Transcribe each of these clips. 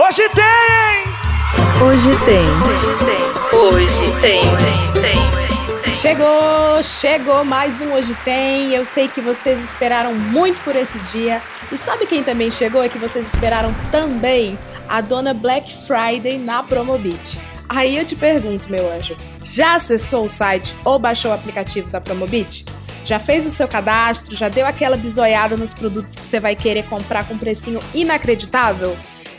Hoje tem! Hoje tem. Hoje tem. Hoje tem. Hoje tem. Chegou, chegou mais um Hoje Tem. Eu sei que vocês esperaram muito por esse dia. E sabe quem também chegou? É que vocês esperaram também a dona Black Friday na Promobit. Aí eu te pergunto, meu anjo, já acessou o site ou baixou o aplicativo da Promobit? Já fez o seu cadastro? Já deu aquela bisoiada nos produtos que você vai querer comprar com precinho inacreditável?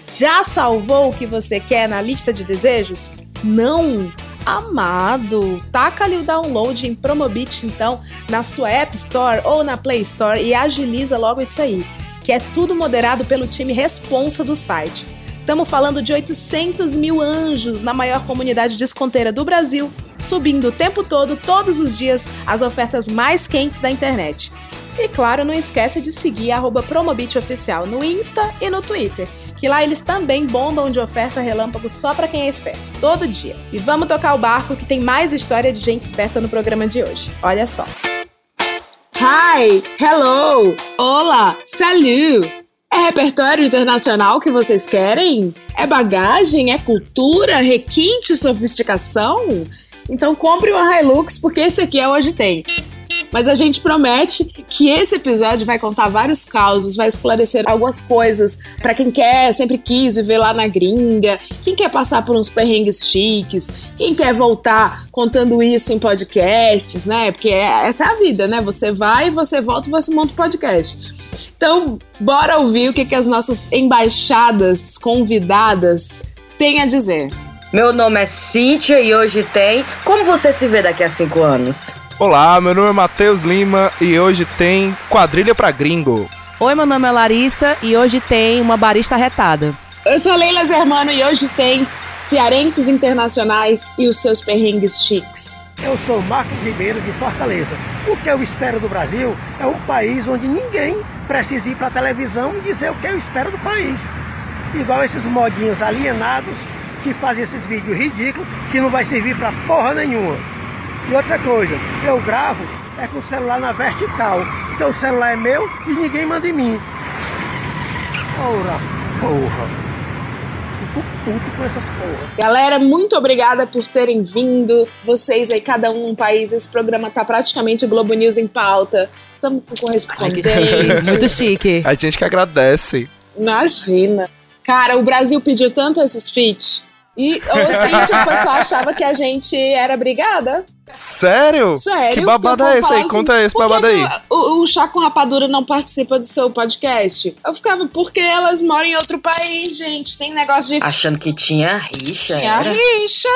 Já salvou o que você quer na lista de desejos? Não? Amado, taca ali o download em Promobit então na sua App Store ou na Play Store e agiliza logo isso aí, que é tudo moderado pelo time responsa do site. Estamos falando de 800 mil anjos na maior comunidade desconteira do Brasil, subindo o tempo todo, todos os dias, as ofertas mais quentes da internet. E claro, não esquece de seguir @promobitoficial no Insta e no Twitter, que lá eles também bombam de oferta relâmpago só para quem é esperto, todo dia. E vamos tocar o barco que tem mais história de gente esperta no programa de hoje. Olha só. Hi, hello, olá, salut. É repertório internacional que vocês querem? É bagagem? É cultura? Requinte? Sofisticação? Então compre uma Hilux porque esse aqui é Hoje Tem. Mas a gente promete que esse episódio vai contar vários causos, vai esclarecer algumas coisas para quem quer, sempre quis viver lá na gringa, quem quer passar por uns perrengues chiques, quem quer voltar contando isso em podcasts, né? Porque é, essa é a vida, né? Você vai, você volta e você monta um podcast. Então, bora ouvir o que, que as nossas embaixadas convidadas têm a dizer. Meu nome é Cíntia e hoje tem Como você se vê daqui a cinco anos? Olá, meu nome é Matheus Lima e hoje tem Quadrilha pra Gringo. Oi, meu nome é Larissa e hoje tem Uma Barista Retada. Eu sou Leila Germano e hoje tem Cearenses Internacionais e os seus perrengues chiques. Eu sou Marcos Ribeiro de Fortaleza. O que eu espero do Brasil é um país onde ninguém precisa ir para a televisão e dizer o que eu espero do país. Igual esses modinhos alienados que fazem esses vídeos ridículos que não vai servir para porra nenhuma. E outra coisa, eu gravo é com o celular na vertical. Então o celular é meu e ninguém manda em mim. Ora, porra puto com essas porra. Galera, muito obrigada por terem vindo. Vocês aí, cada um num país. Esse programa tá praticamente Globo News em pauta. Estamos com correspondentes. Muito chique. A gente que agradece. Imagina. Cara, o Brasil pediu tanto esses feats. E, ou seja, o pessoal achava que a gente era brigada. Sério? Sério? Que babado é esse aí? Assim, Conta esse babado aí. O, o Chá com Rapadura não participa do seu podcast? Eu ficava, porque elas moram em outro país, gente. Tem negócio de. Achando que tinha rixa. Tinha era? rixa.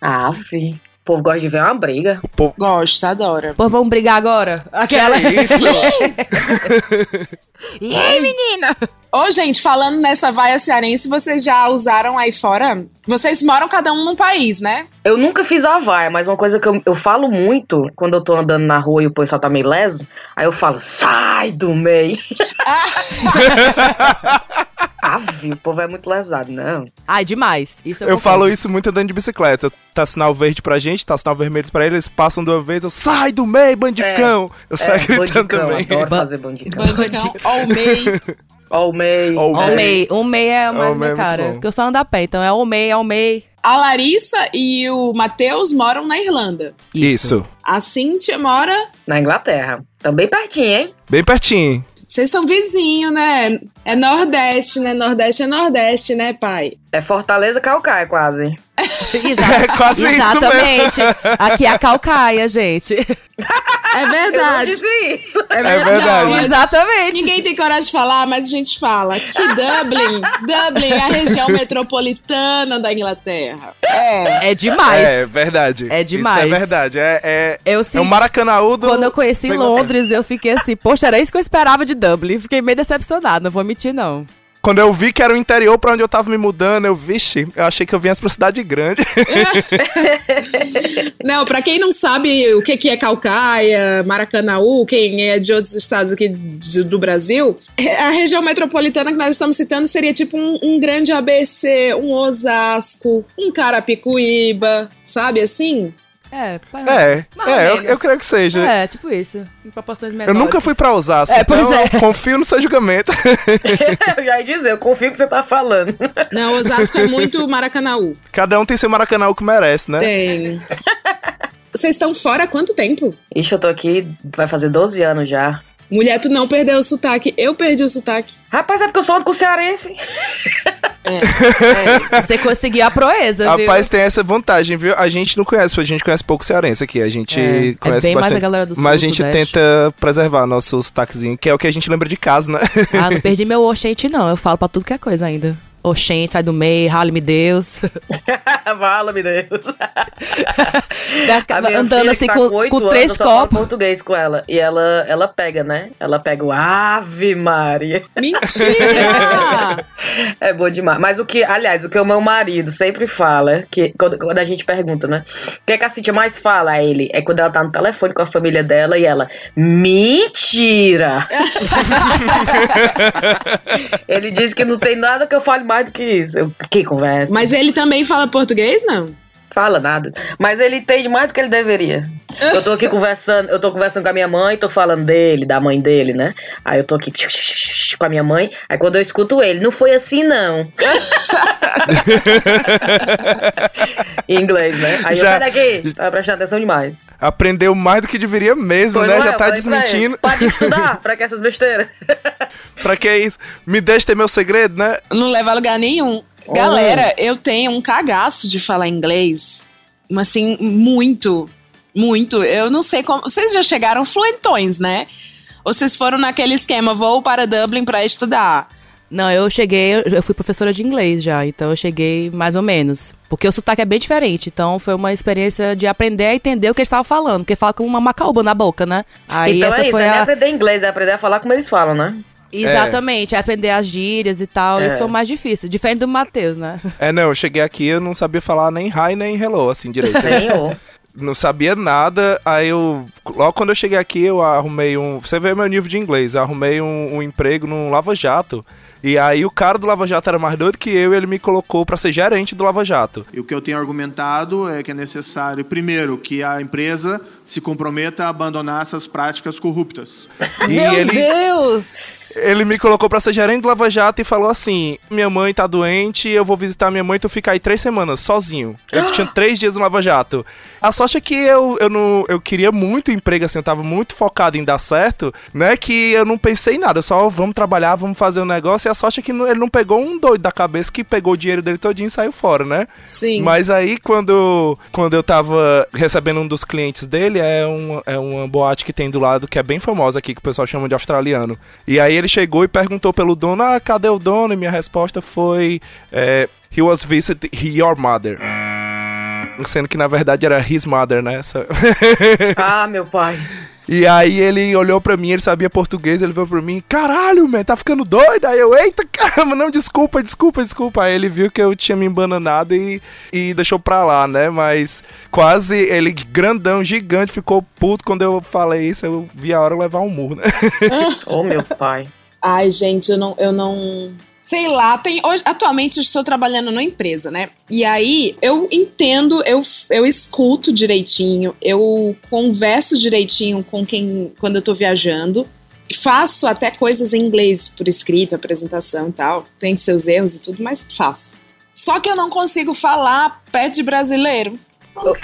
Ah, fi. O povo gosta de ver uma briga. O povo... Gosta, adora. Pô, vamos brigar agora? Aquela. Que isso? e aí, menina? Ô, gente, falando nessa vaia cearense, vocês já usaram aí fora? Vocês moram cada um num país, né? Eu nunca fiz a vaia, mas uma coisa que eu, eu falo muito quando eu tô andando na rua e o pessoal tá meio leso, aí eu falo, sai do meio. Ave, o povo é muito lesado, não. Ai, demais. Isso eu, eu falo isso muito andando de bicicleta. Tá sinal verde pra gente, tá sinal vermelho pra eles, eles passam de uma vez, eu sai do meio, bandicão! É, eu saio é, gritando bandicão, também. Adoro fazer bandicão. Bandicão, o meio. Ó o meio. Ó o meio é mais minha é cara. Porque eu só ando a pé, então é o meio, é o meio. A Larissa e o Matheus moram na Irlanda. Isso. Isso. A Cíntia mora... Na Inglaterra. Também pertinho, hein? Bem pertinho. Vocês são vizinhos, né? É Nordeste, né? Nordeste é Nordeste, né, pai? É Fortaleza Calcaia, quase. Exato. É quase Exatamente. Aqui é a Calcaia, gente. É verdade. Eu não isso. É verdade. É verdade. Não, Exatamente. Ninguém tem coragem de falar, mas a gente fala que Dublin, Dublin é a região metropolitana da Inglaterra. É. É demais. É verdade. É demais. Isso é verdade. É, é, eu é o Maracanãú do... Quando eu conheci Londres, eu fiquei assim, poxa, era isso que eu esperava de Dublin. Fiquei meio decepcionado, não vou mentir, não. Quando eu vi que era o interior pra onde eu tava me mudando, eu, vixe, eu achei que eu vinha pra cidade grande. não, pra quem não sabe o que, que é Calcaia, Maracanaú, quem é de outros estados aqui do Brasil, a região metropolitana que nós estamos citando seria tipo um, um grande ABC, um Osasco, um Carapicuíba, sabe assim? É, pa- É, é, eu, eu creio que seja. É, tipo isso. Em proporções Eu menores. nunca fui pra Osasco, É, pois então é. eu confio no seu julgamento. eu já ia dizer, eu confio no que você tá falando. Não, Osasco é muito Maracanaú. Cada um tem seu Maracanã que merece, né? Tem. Vocês estão fora há quanto tempo? Ixi, eu tô aqui, vai fazer 12 anos já. Mulher, tu não perdeu o sotaque. Eu perdi o sotaque. Rapaz, é porque eu sou ando com cearense. Você conseguiu a proeza, viu? Rapaz, tem essa vantagem, viu? A gente não conhece, a gente conhece pouco cearense aqui. A gente É, é conhece bem mais bastante. a galera do sul, Mas a gente sudeste. tenta preservar nosso sotaquezinho, que é o que a gente lembra de casa, né? Ah, não perdi meu oxente, não. Eu falo pra tudo que é coisa ainda. Oxente, sai do meio, rale-me Deus. Vala-me Deus. A minha Andando assim tá com, com anos, três eu falo copos. português com ela. E ela, ela pega, né? Ela pega o Ave Maria. Mentira! É bom demais. Mas o que, aliás, o que o meu marido sempre fala, que quando, quando a gente pergunta, né? O que, é que a Cintia mais fala a ele? É quando ela tá no telefone com a família dela e ela, mentira! ele diz que não tem nada que eu fale mais do que isso. Que conversa. Mas ele também fala português, não? Fala nada. Mas ele entende mais do que ele deveria. Eu tô aqui conversando, eu tô conversando com a minha mãe, tô falando dele, da mãe dele, né? Aí eu tô aqui com a minha mãe. Aí quando eu escuto ele, não foi assim não. em inglês, né? Aí Já- eu saio daqui, tá prestando atenção demais. Aprendeu mais do que deveria mesmo, Foi, né? é? Já tá pra ele, desmentindo. Para de estudar, pra que essas besteiras? pra que isso? Me deixa ter meu segredo, né? Não leva a lugar nenhum. Galera, eu tenho um cagaço de falar inglês. Mas assim, muito. Muito. Eu não sei como. Vocês já chegaram fluentões, né? Ou vocês foram naquele esquema, vou para Dublin pra estudar? Não, eu cheguei, eu- fui professora de inglês já, então eu cheguei mais ou menos. Porque o sotaque é bem diferente, então foi uma experiência de aprender a entender o que eles estavam falando, porque fala com uma macaúba na boca, né? Aí então essa é isso, foi não é nem a... aprender inglês, é aprender a falar como eles falam, né? Exatamente, é aprender as gírias e tal, É. isso foi o mais difícil, diferente do Matheus, né? É, não, eu cheguei aqui, eu não sabia falar nem hi nem hello, assim, direito. Senhor. não sabia nada. Aí eu. Logo quando eu cheguei aqui, eu arrumei um. Você vê meu nível de inglês. Eu arrumei um, um emprego num Lava Jato. E aí o cara do Lava Jato era mais doido que eu e ele me colocou pra ser gerente do Lava Jato. E o que eu tenho argumentado é que é necessário, primeiro, que a empresa se comprometa a abandonar essas práticas corruptas. E Meu ele, Deus! ele me colocou pra ser gerente do Lava Jato e falou assim: Minha mãe tá doente, eu vou visitar minha mãe, tu fica aí três semanas, sozinho. Eu tinha três dias no Lava Jato. A sorte é que eu, eu, não, eu queria muito emprego, assim, eu tava muito focado em dar certo, né? Que eu não pensei em nada, só vamos trabalhar, vamos fazer um negócio. E a sorte é que não- ele não pegou um doido da cabeça que pegou o dinheiro dele todinho e saiu fora, né? Sim. Mas aí, quando, quando eu tava recebendo um dos clientes dele, é, um, é uma boate que tem do lado, que é bem famosa aqui, que o pessoal chama de australiano. E aí ele chegou e perguntou pelo dono, ah, cadê o dono? E minha resposta foi, é, he was visiting your mother. Sendo que na verdade era his mother, né? Essa- Ah, meu pai. E aí ele olhou pra mim, ele sabia português, ele veio pra mim, caralho, man, tá ficando doido? Aí eu, eita caramba, não, desculpa, desculpa, desculpa. Aí ele viu que eu tinha me embananado e, e deixou pra lá, né? Mas quase ele, grandão, gigante, ficou puto quando eu falei isso, eu vi a hora levar um murro, né? Ô, meu pai. Ai, gente, eu não. Eu não... Sei lá, tem, hoje, atualmente eu estou trabalhando numa empresa, né? E aí eu entendo, eu, eu escuto direitinho, eu converso direitinho com quem quando eu tô viajando. Faço até coisas em inglês por escrito, apresentação e tal. Tem seus erros e tudo, mas faço. Só que eu não consigo falar perto de brasileiro.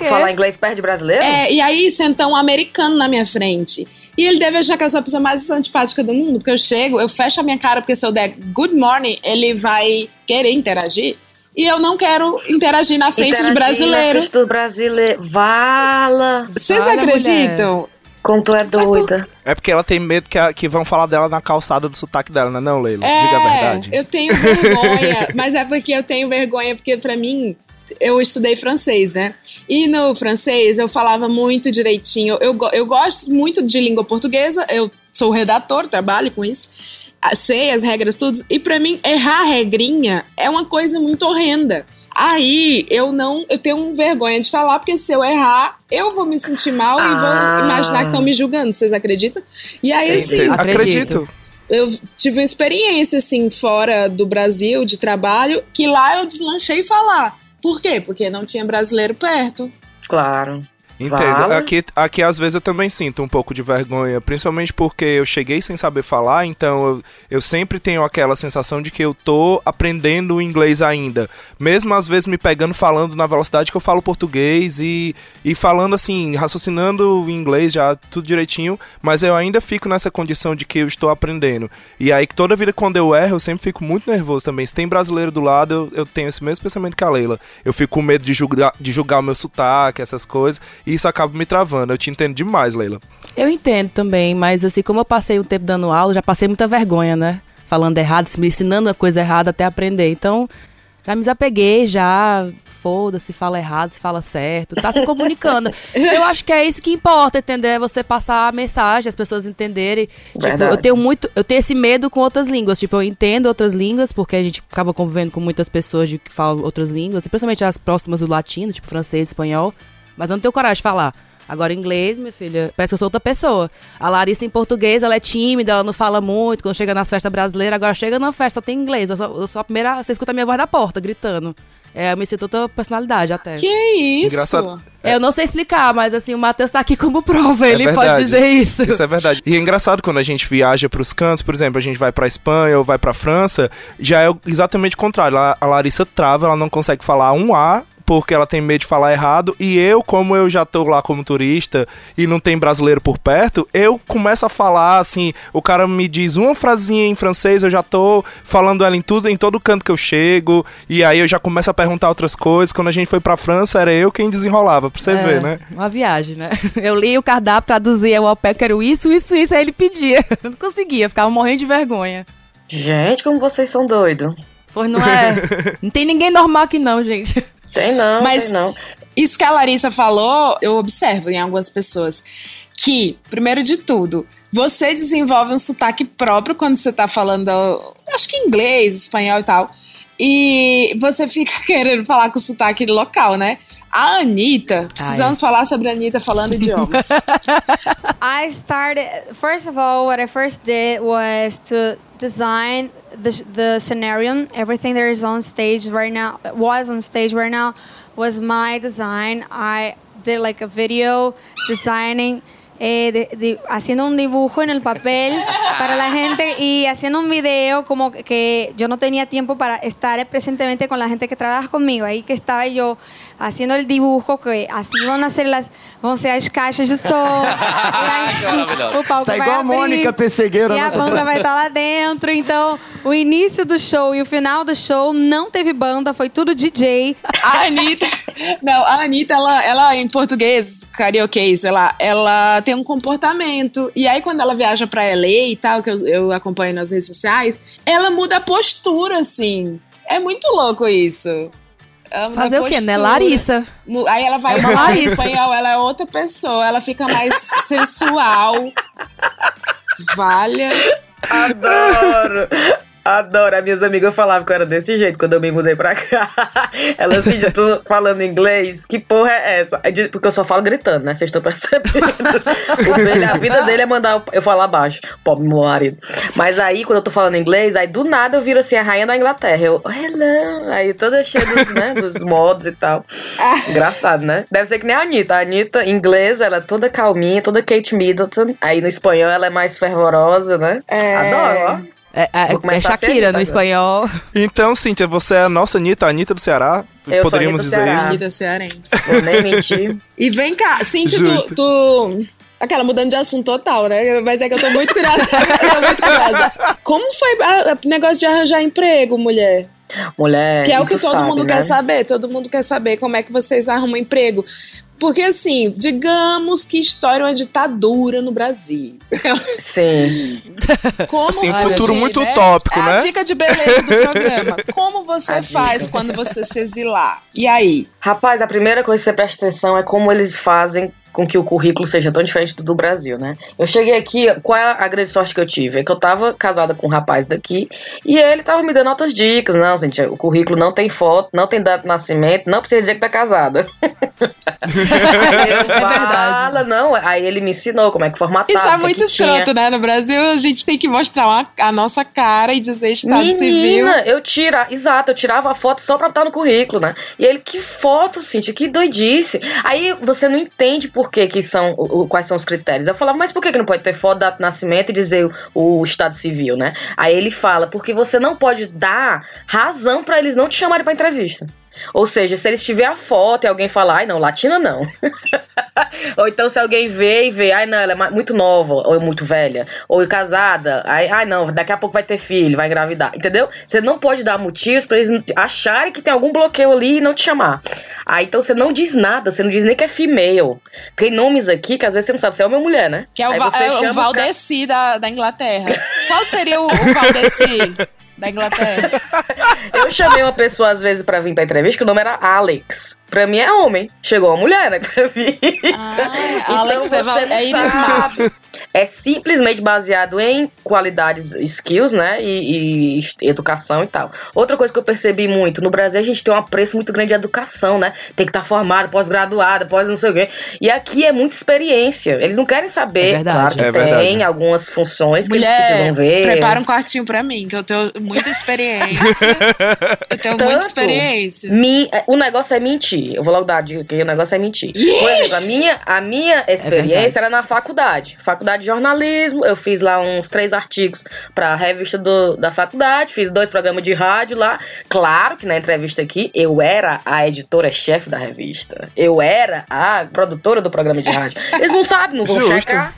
Falar inglês perde brasileiro? É, e aí senta um americano na minha frente. E ele deve achar que eu sou a pessoa mais antipática do mundo, porque eu chego, eu fecho a minha cara, porque se eu der good morning, ele vai querer interagir. E eu não quero interagir na frente de Interagir Na brasileiro. frente do brasileiro. Vala! Vocês acreditam? Como tu é doida. É porque ela tem medo que, a- que vão falar dela na calçada do sotaque dela, né? Não, Leila, É, diga a verdade. eu tenho vergonha, mas é porque eu tenho vergonha, porque pra mim, eu estudei francês, né? E no francês eu falava muito direitinho. Eu, eu gosto muito de língua portuguesa, eu sou redator, trabalho com isso. Ah, Sei as regras, tudo. E pra mim, errar a regrinha é uma coisa muito horrenda. Aí eu não, eu tenho vergonha de falar, porque se eu errar, eu vou me sentir mal e Ah. vou imaginar que estão me julgando. Vocês acreditam? E aí, assim, Acredito. Acredito. eu tive uma experiência, assim, fora do Brasil, de trabalho, que lá eu deslanchei falar. Por quê? Porque não tinha brasileiro perto. Claro. Entendo. Aqui, aqui às vezes eu também sinto um pouco de vergonha, principalmente porque eu cheguei sem saber falar, então eu, eu sempre tenho aquela sensação de que eu tô aprendendo o inglês ainda. Mesmo às vezes me pegando falando na velocidade que eu falo português e, e falando assim, raciocinando o inglês já tudo direitinho, mas eu ainda fico nessa condição de que eu estou aprendendo. E aí toda vida quando eu erro, eu sempre fico muito nervoso também. Se tem brasileiro do lado, eu, eu tenho esse mesmo pensamento que a Leila. Eu fico com medo de julgar, de julgar o meu sotaque, essas coisas, e isso acaba me travando. Eu te entendo demais, Leila. Eu entendo também, mas assim, como eu passei um tempo dando aula, já passei muita vergonha, né? Falando errado, me ensinando a coisa errada até aprender. Então, já me desapeguei, já. Foda-se, fala errado, se fala certo. Tá se comunicando. eu acho que é isso que importa, entender? É você passar a mensagem, as pessoas entenderem. Tipo, eu tenho muito. Eu tenho esse medo com outras línguas. Tipo, eu entendo outras línguas, porque a gente acaba convivendo com muitas pessoas de que falam outras línguas, principalmente as próximas do latino, tipo francês, espanhol. Mas eu não tenho coragem de falar. Agora, inglês, minha filha, parece que eu sou outra pessoa. A Larissa, em português, ela é tímida, ela não fala muito quando chega nas festas brasileiras. Agora, chega na festa, só tem inglês. Eu sou, eu sou a primeira. Você escuta a minha voz da porta, gritando. É, eu me sinto outra personalidade até. Que isso? Engraçado. É, Eu não sei explicar, mas assim, o Matheus tá aqui como prova, É ele pode dizer isso. Isso é verdade. E é engraçado quando a gente viaja pros cantos, por exemplo, a gente vai pra Espanha ou vai pra França, já é exatamente o contrário. A a Larissa trava, ela não consegue falar um A porque ela tem medo de falar errado. E eu, como eu já tô lá como turista e não tem brasileiro por perto, eu começo a falar assim. O cara me diz uma frasinha em francês, eu já tô falando ela em tudo, em todo canto que eu chego. E aí eu já começo a perguntar outras coisas. Quando a gente foi pra França, era eu quem desenrolava, pra você É, ver, né? Uma viagem, né? Eu li o cardápio, traduzia o ao pé, quero isso, isso, isso, aí ele pedia. Eu não conseguia, ficava morrendo de vergonha. Gente, como vocês são doidos. Pois não é. não tem ninguém normal aqui, não, gente. Tem não, Mas- tem não. Isso que a Larissa falou, eu observo em algumas pessoas. Que, primeiro de tudo, você desenvolve um sotaque próprio quando você tá falando, acho que inglês, espanhol e tal. E você fica querendo falar com sotaque local, né? A Anitta, precisamos falar sobre a Anitta falando idiomas. I started first of all what I first did was to design the the scenario everything that is on stage right now was on stage right now was my design I did like a video designing eh, de- de- haciendo un dibujo en el papel para la gente y haciendo un video como que yo no tenía tiempo para estar presentemente con la gente que trabaja conmigo. Ahí que estaba yo haciendo el dibujo, que así van a ser las, vão ser as caixas de som. Aí, o palco Tá vai igual a abrir, Mônica Pessegueira, E a banda vai estar lá dentro. Então, o início do show e o final do show não teve banda, foi tudo DJ. A Anitta. Não, a Anitta, ela, ela em português, karaokê, sei lá, ela tem um comportamento. E aí, quando ela viaja pra LA e tal, que eu, eu acompanho nas redes sociais, ela muda a postura, assim. É muito louco isso. Fazer o quê, né? Larissa. Aí ela vai É uma falar Larissa. espanhol, ela é outra pessoa, ela fica mais sensual. Valha. Adoro! Adoro. As minhas amigas falavam que eu era desse jeito quando eu me mudei pra cá. Elas assim, de tu falando inglês, que porra é essa? Porque eu só falo gritando, né? Vocês estão percebendo. O dele- a vida dele é mandar eu falar baixo. Pobre meu marido. Mas aí, quando eu tô falando inglês, aí do nada eu viro assim a rainha da Inglaterra. Eu, hello. Aí toda cheia dos, né, dos modos e tal. Engraçado, né? Deve ser que nem a Anitta. A Anitta, em inglês, ela é toda calminha, toda Kate Middleton. Aí no espanhol ela é mais fervorosa, né? É. Adoro, ó. É, é, é a Shakira no espanhol. Então, Cíntia, você é a nossa Anitta, a Anitta do Ceará? Eu sou Poderíamos Anitta do dizer Ceará. isso? Anitta cearense. Vou nem mentir. E vem cá, Cintia, Juro. tu, tu. Aquela mudando de assunto total, né? Mas é que eu tô muito curiosa. eu tô muito curiosa. Como foi o negócio de arranjar emprego, mulher? Mulher. Que é o que todo sabe, mundo né? quer saber. Todo mundo quer saber como é que vocês arrumam emprego. Porque, assim, digamos que estoura uma ditadura no Brasil. Sim. Como Assim, um fugir, futuro muito né? utópico, É né? A dica de beleza do programa. Como você A faz dica. quando você se exilar? E aí? Rapaz, a primeira coisa que você presta atenção é como eles fazem com que o currículo seja tão diferente do do Brasil, né? Eu cheguei aqui, qual é a grande sorte que eu tive? É que eu tava casada com um rapaz daqui e ele tava me dando outras dicas. Não, gente, o currículo não tem foto, não tem data de nascimento, não precisa dizer que tá casada. Eu, É verdade. Não. Aí ele me ensinou como é que formatava. Isso é muito escroto, né? No Brasil, a gente tem que mostrar uma- a nossa cara e dizer estado Menina, civil. eu tira, exato, eu tirava a foto só pra estar no currículo, né? E ele, que foto, Cintia, que doidice. Aí você não entende por que, que são, quais são os critérios. Eu falava, mas por que, que não pode ter foto, data de nascimento e dizer o, o estado civil, né? Aí ele fala, porque você não pode dar razão pra eles não te chamarem pra entrevista. Ou seja, se eles tiver a foto e alguém falar, ai não, latina não. ou então se alguém vê e vê, ai não, ela é muito nova, ou é muito velha, ou é casada, ai, ai não, daqui a pouco vai ter filho, vai engravidar, entendeu? Você não pode dar motivos pra eles acharem que tem algum bloqueio ali e não te chamar. Aí então você não diz nada, você não diz nem que é female. Tem nomes aqui que às vezes você não sabe se é homem ou mulher, né? Que é o, Va- é o Valdeci da, da Inglaterra. Qual seria o, o Valdeci da Inglaterra? Eu chamei uma pessoa às vezes pra vir pra entrevista que o nome era Alex. Pra mim é homem. Chegou uma mulher na entrevista. Ah, Alex é, Val- você não é sabe. É simplesmente baseado em qualidades, skills, né? E, e educação e tal. Outra coisa que eu percebi muito, no Brasil a gente tem um apreço muito grande de educação, né? Tem que estar formado, pós-graduado, pós não sei o quê. E aqui é muita experiência. Eles não querem saber. É verdade. Claro que É tem verdade. algumas funções que eles Mulher, precisam ver. prepara um quartinho pra mim, que eu tenho muita experiência. eu tenho muita Tanto. experiência. Mi- é, o negócio é mentir. Eu vou logo dar a dica que o negócio é mentir. Por exemplo, a minha, a minha experiência verdade. era na faculdade. Faculdade de jornalismo. Eu fiz lá uns três artigos pra revista do- da faculdade. Fiz dois programas de rádio lá. Claro que na entrevista aqui eu era a editora-chefe da revista. Eu era a produtora do programa de rádio. Eles não sabem, não vão Justo. checar.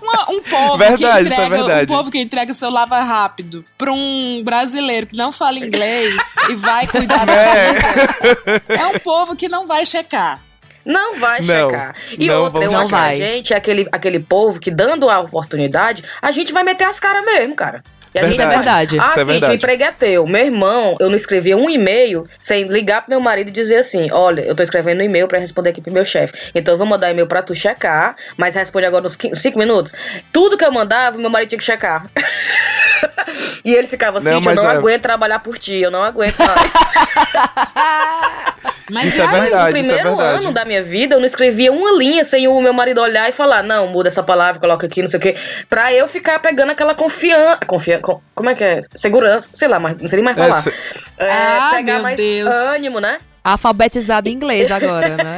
Uma- um povo Verdade, que é entrega, um verdade. povo que entrega o seu lava rápido pra um brasileiro que não fala inglês e vai cuidar da vida. É um povo que não vai checar. Não vai Não, checar. E não outra, eu acho que checar. a gente é aquele, aquele povo que, dando a oportunidade, a gente vai meter as caras mesmo, cara. E a Verdade. gente Isso é verdade. Ah, Isso é sim, verdade. o emprego é teu. Meu irmão, eu não escrevia um e-mail sem ligar pro meu marido e dizer assim: olha, eu tô escrevendo um e-mail pra responder aqui pro meu chefe. Então eu vou mandar e-mail pra tu checar, mas responde agora nos 5 minutos. Tudo que eu mandava, meu marido tinha que checar. e ele ficava assim: Não, eu não é- aguento trabalhar por ti, eu não aguento mais. Mas Isso é verdade, no isso é primeiro verdade. ano da minha vida, eu não escrevia uma linha sem o meu marido olhar e falar, não, muda essa palavra, coloca aqui, não sei o quê. Pra eu ficar pegando aquela confiança. Confian como é que é? Segurança, sei lá, mas não sei nem mais É, falar. se- É, Ah, pegar meu mais Deus. ânimo, né? Alfabetizado em inglês agora, né?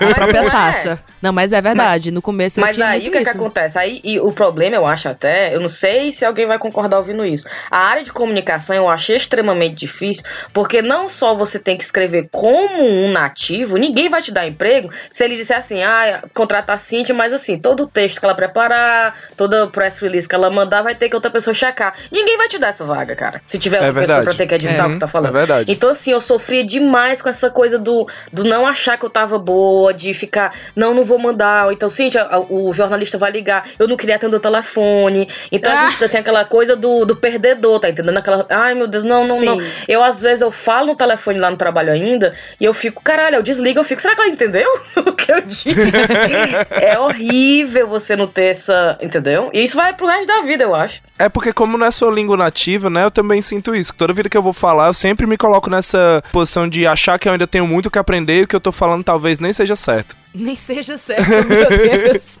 A Mas própria não é. Não, mas é verdade. No começo eu Mas tinha aí muito o que, que isso. acontece? Aí, e o problema, eu acho até, eu não sei se alguém vai concordar ouvindo isso. A área de comunicação eu achei extremamente difícil, porque não só você tem que escrever como um nativo, ninguém vai te dar emprego se ele disser assim, ah, contratar a Cintia, mas assim, todo o texto que ela preparar, toda press release que ela mandar, vai ter que outra pessoa checar. Ninguém vai te dar essa vaga, cara. Se tiver É outra pessoa pra ter que editar É. o que tá falando. É verdade. Então, assim, eu sofria demais com essa coisa do, do não achar que eu tava boa, de ficar, não, não vou mandar. Ou então, Cíntia, o jornalista vai ligar. Eu não queria atender o telefone. Então a Ah. gente tem aquela coisa do, do perdedor, tá entendendo? Aquela, ai meu Deus, não, não, não. Sim. Eu, às vezes, eu falo no telefone lá no trabalho ainda e eu fico, caralho, eu desligo, eu fico, será que ela entendeu o que eu disse? é horrível você não ter essa, entendeu? E isso vai pro resto da vida, eu acho. É porque como não é sua língua nativa, né, eu também sinto isso. Toda vida que eu vou falar, eu sempre me coloco nessa posição de achar que eu ainda tenho muito o que aprender e o que eu tô falando talvez nem seja certo. Nem seja certo, meu Deus.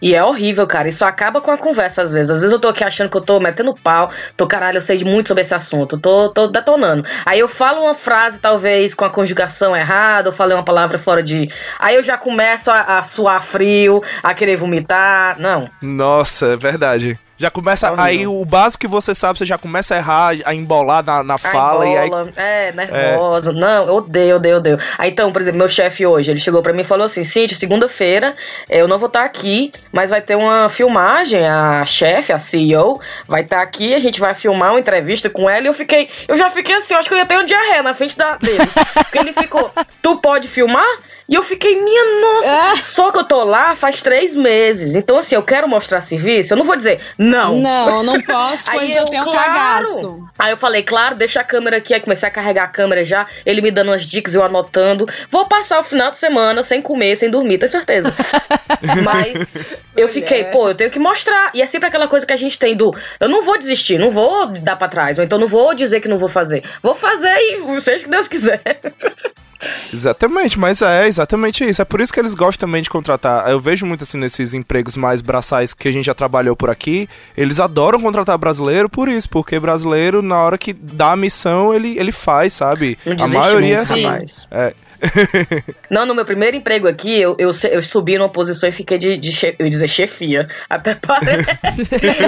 E é horrível, cara. Isso acaba com a conversa às vezes. Às vezes eu tô aqui achando que eu tô metendo pau, tô, caralho, eu sei de muito sobre esse assunto, tô, tô detonando. Aí eu falo uma frase, talvez, com a conjugação errada, eu falei uma palavra fora de. Aí eu já começo a, a suar frio, a querer vomitar. Não. Nossa, é verdade. Já começa. Horrível. aí o básico que você sabe, você já começa a errar, a embolar na, na fala e aí. É, nervosa. Não, eu odeio, odeio, odeio. Aí então, por exemplo, meu chefe hoje, ele chegou pra mim e falou assim: Cintia, segunda-feira eh, eu não vou estar aqui, mas vai ter uma filmagem. A chefe, a CEO, vai estar aqui, a gente vai filmar uma entrevista com ela. E eu fiquei, eu já fiquei assim, eu acho que eu ia ter um diarreia na frente da, dele. Porque ele ficou, tu pode filmar? E eu fiquei, minha nossa, Ah. só que eu tô lá faz três meses. Então, assim, eu quero mostrar serviço, eu não vou dizer não. Não, não posso, pois Aí eu, tenho claro. cagaço. Aí eu falei, claro, deixa a câmera aqui. Aí comecei a carregar a câmera já, ele me dando umas dicas, eu anotando. Vou passar o final de semana sem comer, sem dormir, tenho certeza. Mas eu fiquei, pô, eu tenho que mostrar. E é sempre aquela coisa que a gente tem do, eu não vou desistir, não vou dar pra trás, ou então não vou dizer que não vou fazer. Vou fazer e seja o que Deus quiser. Exatamente, mas é exatamente isso. É por isso que eles gostam também de contratar. Eu vejo muito assim nesses empregos mais braçais que a gente já trabalhou por aqui. Eles adoram contratar brasileiro por isso, porque brasileiro, na hora que dá a missão, ele, ele faz, sabe? Não a maioria mais. É. Não, no meu primeiro emprego aqui, eu, eu, eu subi numa posição e fiquei de, de che- eu ia dizer chefia. Até parece.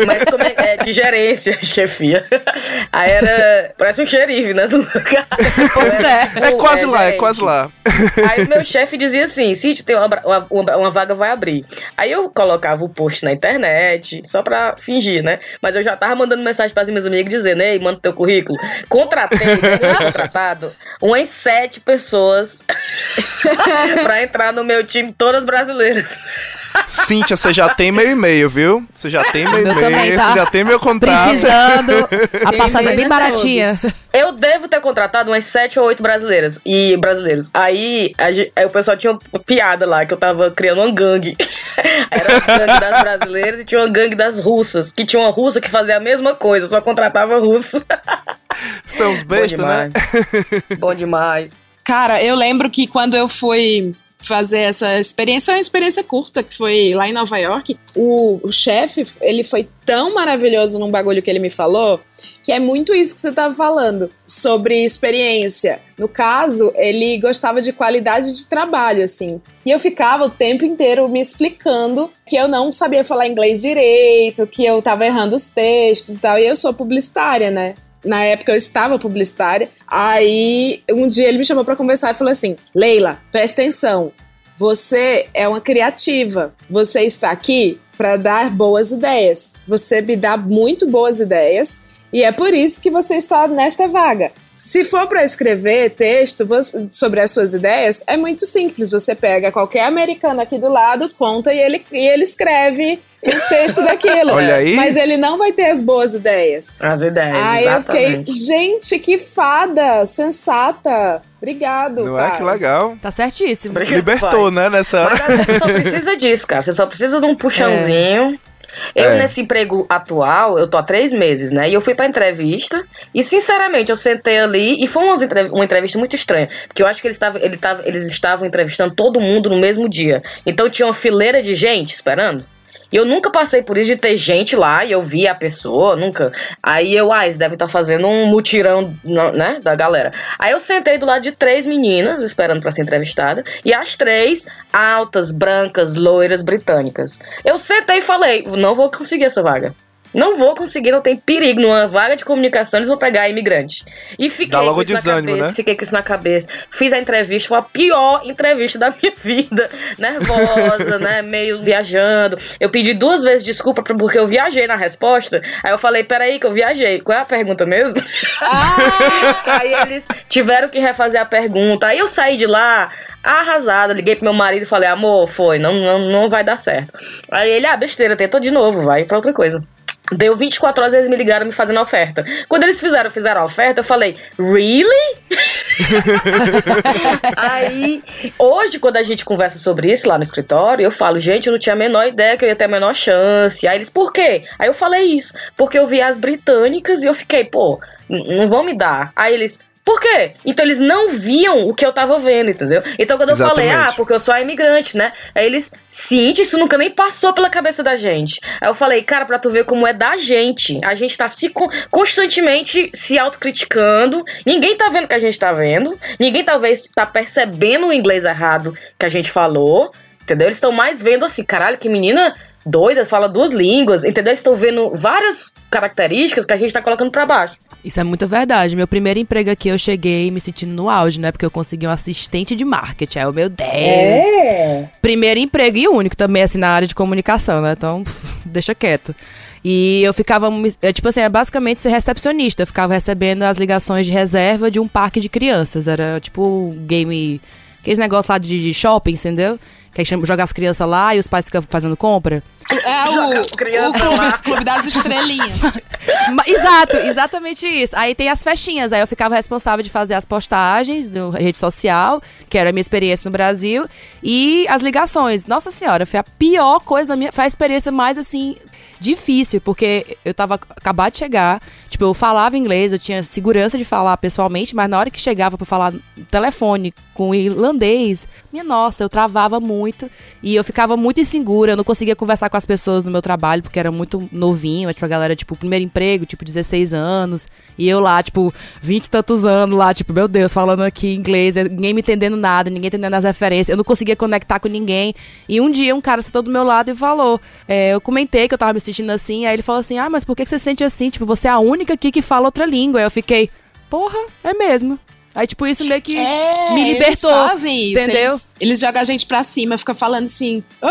Mas como é, é de gerência, chefia. Aí era. Parece um xerife, né? Do lugar. Pois é. É quase lá, é gerente. quase lá. Aí o meu chefe dizia assim: Cid, tem uma, uma- uma vaga vai abrir. Aí eu colocava o post na internet, só pra fingir, né? Mas eu já tava mandando mensagem pras minhas amigas dizendo: Ei, manda teu currículo. Contratei, né, contratado, umas sete pessoas pra entrar no meu time, todas brasileiras. Cíntia, você já tem meu e-mail, viu? Você já tem meu Meu e-mail, também, tá? você já tem meu contrato. Precisando. A passagem é bem baratinha. Eu devo ter contratado umas sete ou oito brasileiras e brasileiros. Aí, a aí o pessoal tinha uma piada lá que eu tava criando uma gangue. Era uma gangue das brasileiras e tinha uma gangue das russas. Que tinha uma russa que fazia a mesma coisa, só contratava russo. São os bestas, né? Bom demais. Cara, eu lembro que quando eu fui fazer essa experiência, foi uma experiência curta, que foi lá em Nova York, o, o chefe, ele foi tão maravilhoso num bagulho que ele me falou, que é muito isso que você tava falando, sobre experiência. No caso, ele gostava de qualidade de trabalho, assim. E eu ficava o tempo inteiro me explicando que eu não sabia falar inglês direito, que eu tava errando os textos e tal. E eu sou publicitária, né? Na época eu estava publicitária. Aí um dia ele me chamou pra conversar e falou assim: Leila, presta atenção. Você é uma criativa. Você está aqui para dar boas ideias. Você me dá muito boas ideias e é por isso que você está nesta vaga. Se for para escrever texto sobre as suas ideias, é muito simples. Você pega qualquer americano aqui do lado, conta e ele, e ele escreve um texto daquilo. Olha aí. Mas ele não vai ter as boas ideias. As ideias, Aí eu fiquei, exatamente. gente, que fada, sensata. Obrigado, Não cara. é que legal? Tá certíssimo. Obrigado, Libertou, pai. né, nessa hora. Mas você só precisa disso, cara. Você só precisa de um puxãozinho. Eu, É. nesse emprego atual, eu tô há três meses, né? E eu fui pra entrevista. E, sinceramente, eu sentei ali e foi uma entrevista muito estranha. Porque eu acho que eles estavam ele tava, eles estavam entrevistando todo mundo no mesmo dia. Então tinha uma fileira de gente esperando. E eu nunca passei por isso de ter gente lá e eu vi a pessoa, nunca. Aí eu, ah, eles devem estar fazendo um mutirão, né, da galera. Aí eu sentei do lado de três meninas esperando pra ser entrevistada e as três altas, brancas, loiras, britânicas. Eu sentei e falei, não vou conseguir essa vaga. Não vou conseguir, não tem perigo. Numa vaga de comunicação, eles vão pegar imigrante. E fiquei Dá logo com isso na desânimo, cabeça, né? fiquei com isso na cabeça. Fiz a entrevista, foi a pior entrevista da minha vida. Nervosa, né? Meio viajando. Eu pedi duas vezes desculpa porque eu viajei na resposta. Aí eu falei, peraí, que eu viajei. Qual é a pergunta mesmo? Aí eles tiveram que refazer a pergunta. Aí eu saí de lá arrasada. Liguei pro meu marido e falei, amor, foi, não, não, não vai dar certo. Aí ele, ah, besteira, tenta de novo, vai pra outra coisa. Deu 24 horas, eles me ligaram me fazendo a oferta. Quando eles fizeram, fizeram a oferta, eu falei, really? Aí, hoje, quando a gente conversa sobre isso lá no escritório, eu falo, gente, eu não tinha a menor ideia que eu ia ter a menor chance. Aí eles, por quê? Aí eu falei isso, porque eu vi as britânicas e eu fiquei, pô, não vão me dar. Aí eles, por quê? Então eles não viam o que eu tava vendo, entendeu? Então quando eu falei, Exatamente. ah, porque eu sou a imigrante, né? Aí eles, sim, isso nunca nem passou pela cabeça da gente. Aí eu falei, cara, pra tu ver como é da gente. A gente tá se con- constantemente se autocriticando. Ninguém tá vendo o que a gente tá vendo. Ninguém talvez tá percebendo o inglês errado que a gente falou. Entendeu? Eles estão mais vendo assim, caralho, que menina doida, fala duas línguas, entendeu? Estão vendo várias características que a gente tá colocando pra baixo. Isso é muita verdade. Meu primeiro emprego aqui eu cheguei me sentindo no auge, né? Porque eu consegui um assistente de marketing. Aí, eu, meu Deus. É. Primeiro emprego e único também, assim, na área de comunicação, né? Então, deixa quieto. E eu ficava, é, tipo assim, era basicamente ser recepcionista. Eu ficava recebendo as ligações de reserva de um parque de crianças. Era tipo game. Aqueles negócios lá de, de shopping, entendeu? Que aí chama- joga as crianças lá e os pais ficam fazendo compra. É o, o clube, clube das estrelinhas. Exato, exatamente isso. Aí tem as festinhas, aí eu ficava responsável de fazer as postagens do rede social, que era a minha experiência no Brasil, e as ligações. Nossa senhora, foi a pior coisa da minha. Foi a experiência mais assim. difícil, porque eu tava acabado de chegar, tipo, eu falava inglês, eu tinha segurança de falar pessoalmente, mas na hora que chegava pra falar no telefone com irlandês, minha nossa, eu travava muito e eu ficava muito insegura, eu não conseguia conversar com as pessoas no meu trabalho, porque era muito novinho, tipo, a galera, tipo, primeiro emprego, tipo, 16 anos, e eu lá, tipo, 20 e tantos anos lá, tipo, meu Deus, falando aqui inglês, ninguém me entendendo nada, ninguém entendendo as referências, eu não conseguia conectar com ninguém. E um dia um cara sentou do meu lado e falou, é, eu comentei que eu tava me sentindo assim, aí ele falou assim, ah, mas por que você se sente assim? Tipo, você é a única aqui que fala outra língua. Aí eu fiquei, porra, é mesmo. Aí, tipo, isso meio que É, me libertou. Eles fazem isso. entendeu? Eles, eles jogam a gente pra cima, fica falando assim: Ô,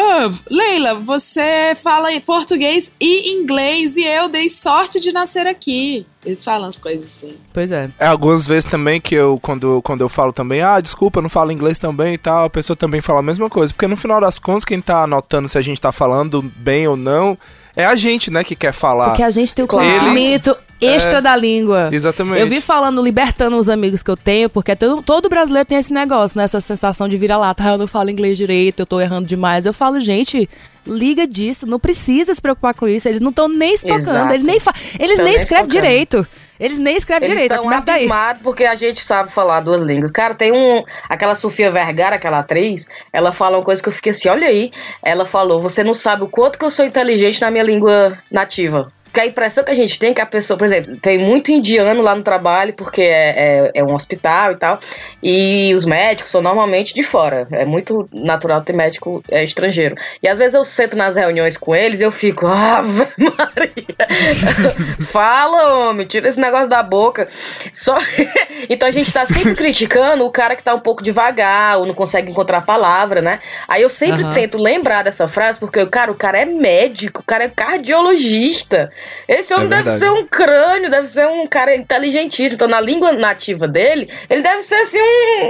Leila, você fala em português e inglês e eu dei sorte de nascer aqui. Eles falam as coisas assim. Pois é. É, algumas vezes também que eu, quando, quando eu falo também, ah, desculpa, eu não falo inglês também e tal, a pessoa também fala a mesma coisa. Porque no final das contas, quem tá anotando se a gente tá falando bem ou não, é a gente, né, que quer falar. Porque a gente tem o conhecimento extra É. da língua. Exatamente. Eu vi falando, libertando os amigos que eu tenho, porque todo, todo brasileiro tem esse negócio, né? Essa sensação de vira-lata. Ah, eu não falo inglês direito, eu tô errando demais. Eu falo, gente, liga disso, não precisa se preocupar com isso. Eles não estão nem se tocando, Exato. eles nem, fa eles nem escrevem tocando. direito. Eles nem escrevem Eles direito, estão começa daí. abismados porque a gente sabe falar duas línguas. Cara, tem um. Aquela Sofia Vergara, aquela atriz, ela fala uma coisa que eu fiquei assim: olha aí. Ela falou: você não sabe o quanto que eu sou inteligente na minha língua nativa. Porque a impressão que a gente tem é que a pessoa, por exemplo, tem muito indiano lá no trabalho, porque é, é, é um hospital e tal, e os médicos são normalmente de fora. É muito natural ter médico é, estrangeiro. E às vezes eu sento nas reuniões com eles e eu fico, Ave Maria, fala, homem, tira esse negócio da boca. Só. então a gente tá sempre criticando o cara que tá um pouco devagar, ou não consegue encontrar a palavra, né? Aí eu sempre Aham. tento lembrar dessa frase, porque, cara, o cara é médico, o cara é cardiologista. Esse homem É deve ser um crânio, deve ser um cara inteligentíssimo. Então, na língua nativa dele, ele deve ser assim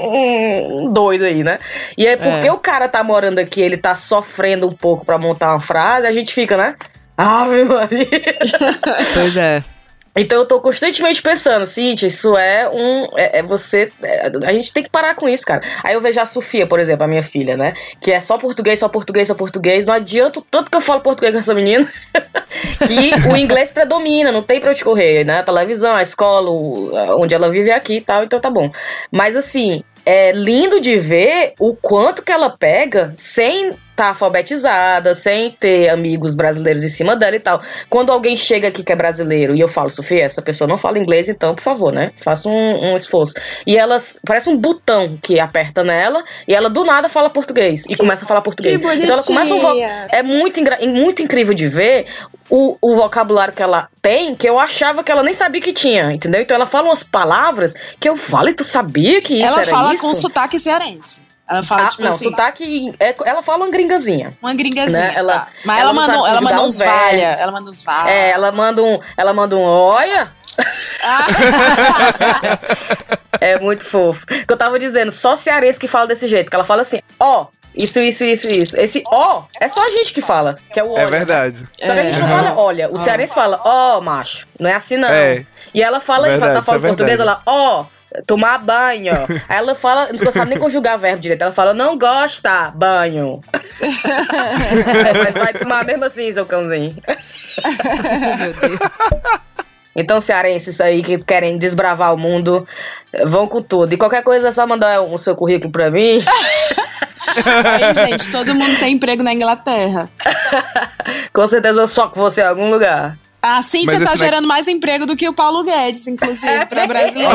um, um doido aí, né? E aí, porque É. o cara tá morando aqui, ele tá sofrendo um pouco pra montar uma frase, a gente fica, né? Ave Maria. Pois é. Então eu tô constantemente pensando, Cintia, isso é um. É, é você. é, a gente tem que parar com isso, cara. Aí eu vejo a Sofia, por exemplo, a minha filha, né? Que é só português, só português, só português. Não adianta o tanto que eu falo português com essa menina. que o inglês predomina, não tem pra onde correr, né? A televisão, a escola, onde ela vive é aqui e tal, então tá bom. Mas assim, é lindo de ver o quanto que ela pega sem estar alfabetizada, sem ter amigos brasileiros em cima dela e tal. Quando alguém chega aqui que é brasileiro e eu falo, Sofia, essa pessoa não fala inglês, então, por favor, né? Faça um, um esforço. E ela parece um botão que aperta nela e ela do nada fala português e começa a falar português. Que então ela começa um vo- é muito, engra- muito incrível de ver o, o vocabulário que ela tem, que eu achava que ela nem sabia que tinha, entendeu? Então ela fala umas palavras que eu falo e tu sabia que isso Ela era fala isso? com sotaque cearense. Ela fala, Ah, tipo não, assim, sotaque. É, ela fala uma gringazinha. uma gringazinha. né, ela- tá. Mas ela mandou, ela mandou os uns valha. Ela mandou uns valha. É, ela manda um. Ela manda um olha. é muito fofo. Que eu tava dizendo, só cearense que fala desse jeito, que ela fala assim, ó. Isso, isso, isso, isso. Esse ó é só a gente que fala, que é o olha. É verdade. Só que a gente não fala, olha, o cearense fala, ó, macho, não é assim não. É. E ela fala isso, ela tá Verdade, falando é português, verdade. ela, ó, tomar banho. Aí ela fala, não sabe nem conjugar verbo direito, ela fala, não gosta, banho. Mas vai tomar mesmo assim, seu cãozinho. Meu Deus. Então, cearenses aí que querem desbravar o mundo, vão com tudo. E qualquer coisa é só mandar o seu currículo pra mim. Aí, gente, todo mundo tem emprego na Inglaterra. com certeza eu soco você em algum lugar. A Cíntia tá gerando mais emprego do que o Paulo Guedes, inclusive, pra brasileiro.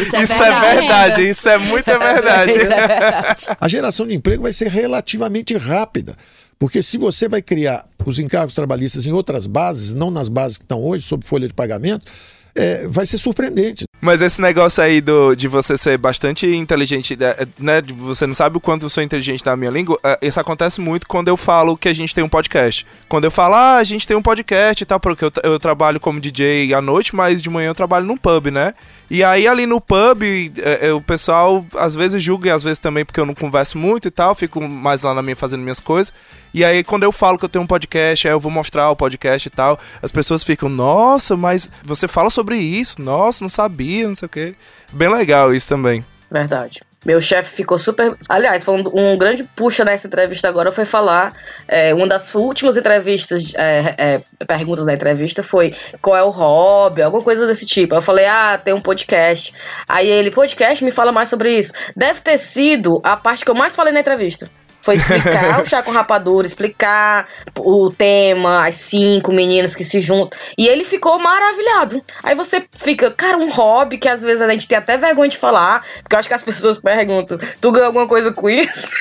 Isso é Isso é verdade. verdade, isso é muita verdade. Isso é verdade. A geração de emprego vai ser relativamente rápida. Porque se você vai criar os encargos trabalhistas em outras bases, não nas bases que estão hoje, sob folha de pagamento, é, vai ser surpreendente. Mas esse negócio aí do, de você ser bastante inteligente, né? de Você não sabe o quanto eu sou inteligente na minha língua. é, Isso acontece muito quando eu falo que a gente tem um podcast. Quando eu falo, ah, a gente tem um podcast e tal, porque eu, eu trabalho como DJ à noite, mas de manhã eu trabalho num pub, né? E aí ali no pub, é, é, o pessoal às vezes julga e às vezes também porque eu não converso muito e tal, fico mais lá na minha fazendo minhas coisas. E aí quando eu falo que eu tenho um podcast, aí eu vou mostrar o podcast e tal, as pessoas ficam, nossa, mas você fala sobre isso? Nossa, não sabia, não sei o quê. Bem legal isso também. Verdade. Meu chefe ficou super. Aliás, foi um, um grande puxa nessa entrevista agora foi falar. É, uma das últimas entrevistas, é, é, perguntas da entrevista foi qual é o hobby, alguma coisa desse tipo. Eu falei, ah, tem um podcast. Aí ele, podcast, me fala mais sobre isso. Deve ter sido a parte que eu mais falei na entrevista. Foi explicar o chá com rapadura, explicar o tema, as cinco meninas que se juntam. E ele ficou maravilhado. Aí você fica, cara, um hobby que às vezes a gente tem até vergonha de falar, porque eu acho que as pessoas perguntam: tu ganha alguma coisa com isso?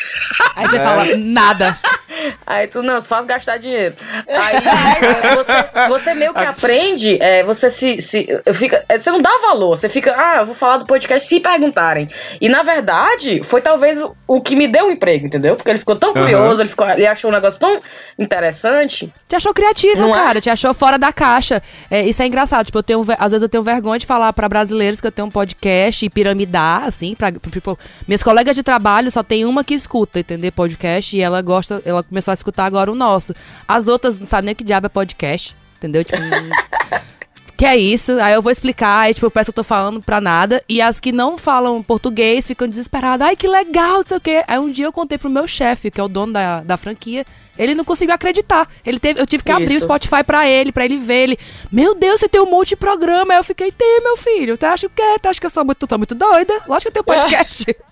Aí você fala, nada. Aí tu, não, faz gastar dinheiro. Aí você, você meio que aprende, é, você se. se fica, é, você não dá valor, você fica, ah, eu vou falar do podcast se perguntarem. E na verdade, foi talvez o, o que me deu um emprego, entendeu? Porque ele ficou tão curioso, ele, ficou, ele achou um negócio tão interessante. Te achou criativa, Não é? cara. Te achou fora da caixa. É, isso é engraçado. Tipo, eu tenho, às vezes eu tenho vergonha de falar pra brasileiros que eu tenho um podcast e piramidar, assim, pra, tipo, minhas colegas de trabalho só tem uma que escuta, entender? Podcast, e ela gosta, ela começou a escutar agora o nosso. As outras não sabem nem que diabo é podcast, entendeu? Tipo, que é isso, aí eu vou explicar, aí, tipo, parece que eu tô falando pra nada. E as que não falam português ficam desesperadas. Ai, que legal, não sei o quê. Aí um dia eu contei pro meu chefe, que é o dono da, da franquia. Ele não conseguiu acreditar. Ele teve, eu tive que abrir o Isso. Spotify pra ele, pra ele ver. Ele, meu Deus, você tem um monte de programa. Aí eu fiquei, tem, meu filho. Tu acha o quê? Tu acha que eu sou muito, tá muito doida? Lógico que eu tenho podcast.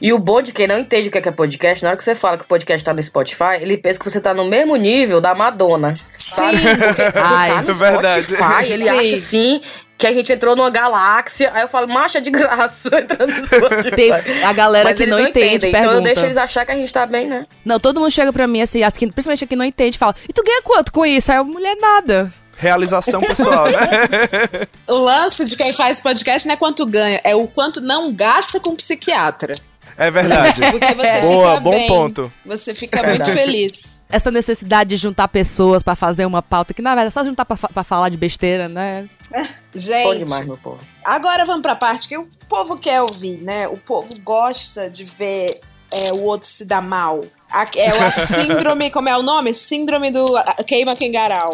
E o bom de quem não entende o que é que é podcast, na hora que você fala que o podcast tá no Spotify, ele pensa que você tá no mesmo nível da Madonna. Sabe? Porque tu Ai, tá no é verdade. Spotify, ele Sim. acha assim que a gente entrou numa galáxia. Aí eu falo, marcha de graça entrando no Spotify. Tem a galera Mas que não entende, entendem, Então eu pergunta. deixo eles achar que a gente tá bem, né? Não, todo mundo chega pra mim assim, as que, principalmente aqui não entende, fala, e tu ganha quanto com isso? Aí eu, mulher, nada. Realização pessoal, né? O lance de quem faz podcast não é quanto ganha, é o quanto não gasta com psiquiatra. É verdade. Porque você Boa, fica bom bem. ponto. Você fica muito feliz. Essa necessidade de juntar pessoas pra fazer uma pauta, que na verdade é só juntar pra falar de besteira, né? Gente, demais, meu povo. agora vamos pra parte que o povo quer ouvir, né? O povo gosta de ver é, o outro se dar mal. A, é a síndrome, como é o nome? Síndrome do a- queima quengarau.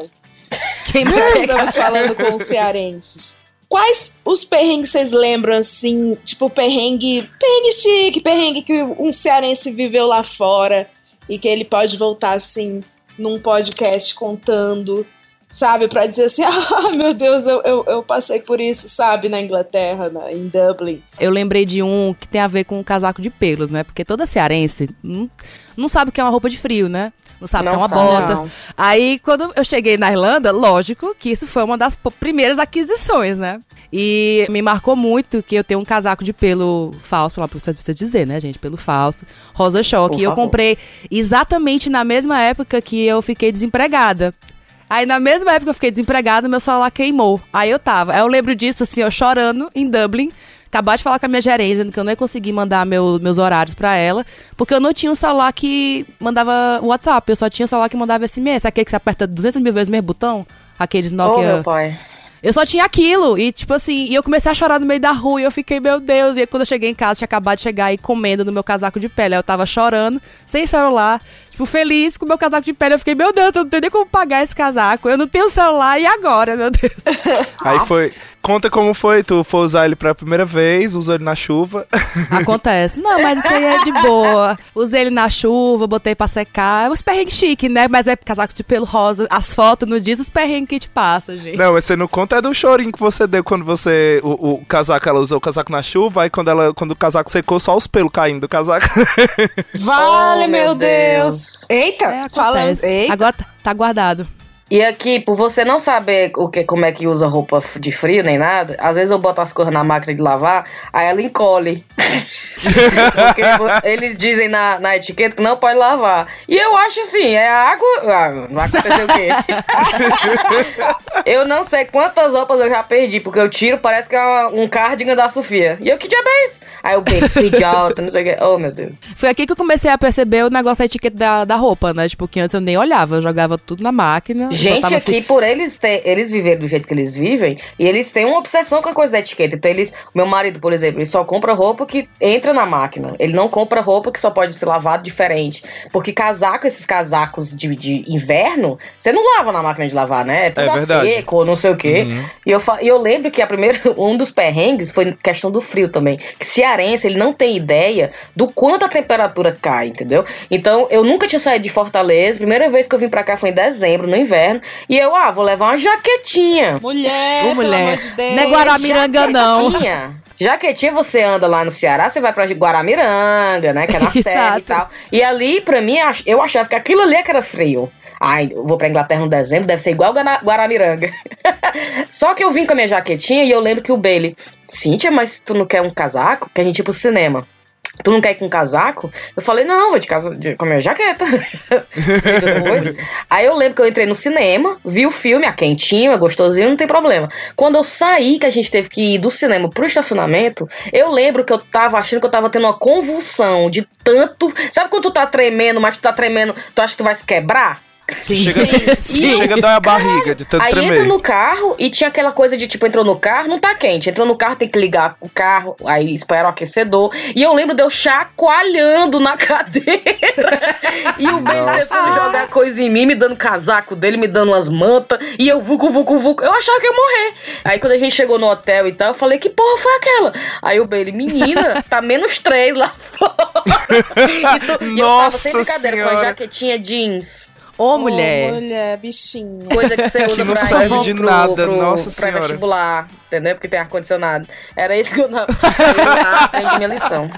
Quem Estamos falando com os cearenses. Quais os perrengues vocês lembram, assim? Tipo, perrengue. Perrengue chique, perrengue que um cearense viveu lá fora e que ele pode voltar, assim, num podcast contando, sabe? Pra dizer assim: ah, meu Deus, eu, eu, eu passei por isso, sabe? Na Inglaterra, na, em Dublin. Eu lembrei de um que tem a ver com um casaco de pelos, né? Porque toda cearense não, não sabe o que é uma roupa de frio, né? Não sabe o que é uma sabe, bota. não. Aí, quando eu cheguei na Irlanda, lógico que isso foi uma das primeiras aquisições, né? E me marcou muito que eu tenho um casaco de pelo falso, lá precisa precisa dizer, né, gente? Pelo falso, rosa choque. E eu comprei exatamente na mesma época que eu fiquei desempregada. Aí, na mesma época que eu fiquei desempregada, meu celular queimou. Aí eu tava. Aí eu lembro disso, assim, eu chorando em Dublin. Acabar de falar com a minha gerente, que eu não ia conseguir mandar meu- meus horários pra ela, porque eu não tinha um celular que mandava WhatsApp, eu só tinha um celular que mandava SMS, aquele que você aperta 200 mil vezes o mesmo botão, aqueles Nokia. meu pai. eu só tinha aquilo, e tipo assim, e eu comecei a chorar no meio da rua, e eu fiquei, meu Deus, e aí, quando eu cheguei em casa, tinha acabado de chegar e comendo no meu casaco de pele, aí eu tava chorando, sem celular, tipo, feliz com o meu casaco de pele, eu fiquei, meu Deus, eu não tenho nem como pagar esse casaco, eu não tenho celular, e agora, meu Deus? Aí foi. Conta como foi, tu foi usar ele pra primeira vez, usou ele na chuva. Acontece. Não, mas isso aí é de boa. Usei ele na chuva, botei pra secar. É uns perrengues chique, né? Mas é casaco de pelo rosa. As fotos não diz os perrengues que te passa, gente. Não, mas você não conta é do chorinho que você deu quando você. O, o casaco, ela usou o casaco na chuva, aí quando, ela, quando o casaco secou, só os pelos caindo do casaco. Vale, Oh, meu meu Deus. Eita, É, acontece. Eita. Agora tá, tá guardado. E aqui, por você não saber o que, como é que usa roupa de frio nem nada, às vezes eu boto as coisas na máquina de lavar, aí ela encolhe. Porque eles dizem na, na etiqueta que não pode lavar. E eu acho assim, é água. Ah, vai acontecer o quê? eu não sei quantas roupas eu já perdi, porque eu tiro, parece que é uma- um cardigan da Sofia. E eu, que diabo é isso? Aí eu bem, sou idiota, não sei o quê. Oh, meu Deus. Foi aqui que eu comecei a perceber o negócio da etiqueta da, da roupa, né? Tipo, que antes eu nem olhava. Eu jogava tudo na máquina. Gente Botava aqui, assim- por eles ter, eles viverem do jeito que eles vivem, e eles têm uma obsessão com a coisa da etiqueta. Então, eles. Meu marido, por exemplo, ele só compra roupa que entra na máquina. Ele não compra roupa que só pode ser lavado diferente. Porque casaco, esses casacos de, de inverno, você não lava na máquina de lavar, né? É tudo É seco, não sei o quê. Uhum. E eu, fa- e eu lembro que a primeira, um dos perrengues foi questão do frio também. Que cearense, ele não tem ideia do quanto a temperatura cai, entendeu? Então, eu nunca tinha saído de Fortaleza. Primeira vez que eu vim pra cá foi em dezembro, no inverno. E eu, ah, vou levar uma jaquetinha. Mulher, Ô, pelo mulher. amor de Deus. Não é Guaramiranga, não. Jaquetinha. Jaquetinha, você anda lá no Ceará, você vai pra Guaramiranga, né? Que é na serra e tal. E ali, pra mim, eu achava que aquilo ali é que era frio. Ai, eu vou pra Inglaterra em dezembro, deve ser igual Guaramiranga. Só que eu vim com a minha jaquetinha e eu lembro que o Bailey, Cíntia, mas tu não quer um casaco? Que a gente ia pro cinema. Tu não quer ir com um casaco? Eu falei, não, vou de casa de, com a minha jaqueta. Aí eu lembro que eu entrei no cinema, vi o filme, ah, quentinho, é gostosinho, não tem problema. Quando eu saí, que a gente teve que ir do cinema pro estacionamento, eu lembro que eu tava achando que eu tava tendo uma convulsão de tanto. Sabe quando tu tá tremendo, mas tu tá tremendo, tu acha que tu vai se quebrar? Sim, Chega, sim. chega a doer a barriga de tanto Aí tremer. entra no carro e tinha aquela coisa de tipo, entrou no carro, não tá quente. Entrou no carro, tem que ligar o carro, aí espera o aquecedor. E eu lembro de eu chacoalhando na cadeira. e o Ben tentando jogar coisa em mim, me dando casaco dele, me dando umas mantas. E eu vucu, vucu, vucu. Eu achava que ia morrer. Aí quando a gente chegou no hotel e tal, eu falei, que porra foi aquela? Aí o Bailey, menina, tá menos três lá fora. e, tu, e eu tava sem brincadeira, com a Senhora. jaquetinha jeans. Ô, Ô, mulher. mulher, bichinha. Coisa que você usa não pra serve de pro, nada, pro, nossa pra senhora. vestibular, entendeu? Porque tem ar-condicionado. Era isso que eu, não, eu aprendi minha lição.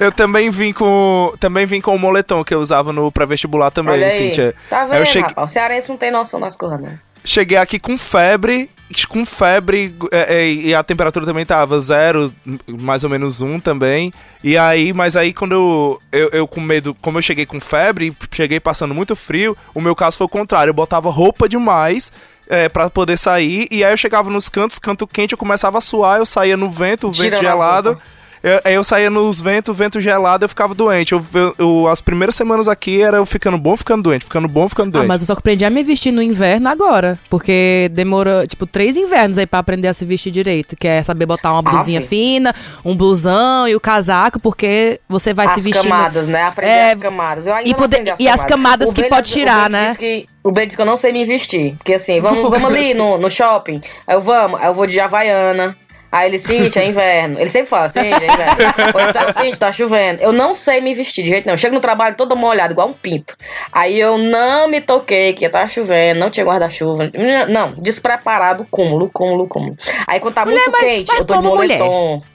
Eu também vim com. Também vim com o moletom que eu usava no pré-vestibular também, Olha aí. Cíntia. Tá vendo, eu cheguei, rapaz? O cearense não tem noção das coisas, né? Cheguei aqui com febre. Com febre, é, é, e a temperatura também tava zero, mais ou menos um também. E aí, mas aí quando eu, eu, eu com medo, como eu cheguei com febre, cheguei passando muito frio, o meu caso foi o contrário. Eu botava roupa demais é, para poder sair, e aí eu chegava nos cantos, canto quente, eu começava a suar, eu saía no vento, o vento as gelado. Eu, aí eu saía nos ventos, vento gelado, eu ficava doente. Eu, eu- eu- as primeiras semanas aqui era eu ficando bom, ficando doente, ficando bom, ficando Ah, doente. mas eu só aprendi a me vestir no inverno agora. Porque demora, tipo, três invernos aí pra aprender a se vestir direito. Que é saber botar uma blusinha Ave. fina, um blusão e o casaco, porque você vai se as vestir. camadas, né? Aprender É, as camadas. Eu ainda e poder- as e as camadas O que pode tirar, o né? Que, o Ben disse que eu não sei me vestir. Porque assim, vamos, vamos ali no, no shopping. Aí eu vamos, aí eu vou de Havaiana. Aí ele, Cintia, é inverno. Ele sempre fala, Cintia, é inverno. Ou então, Cintia, tá chovendo. Eu não sei me vestir de jeito nenhum. Eu chego no trabalho toda molhada, igual um pinto. Aí eu não me toquei que tá chovendo, não tinha guarda-chuva. Não, despreparado, cúmulo, cúmulo, cúmulo. Aí quando tá muito quente, mas eu tô de como mulher?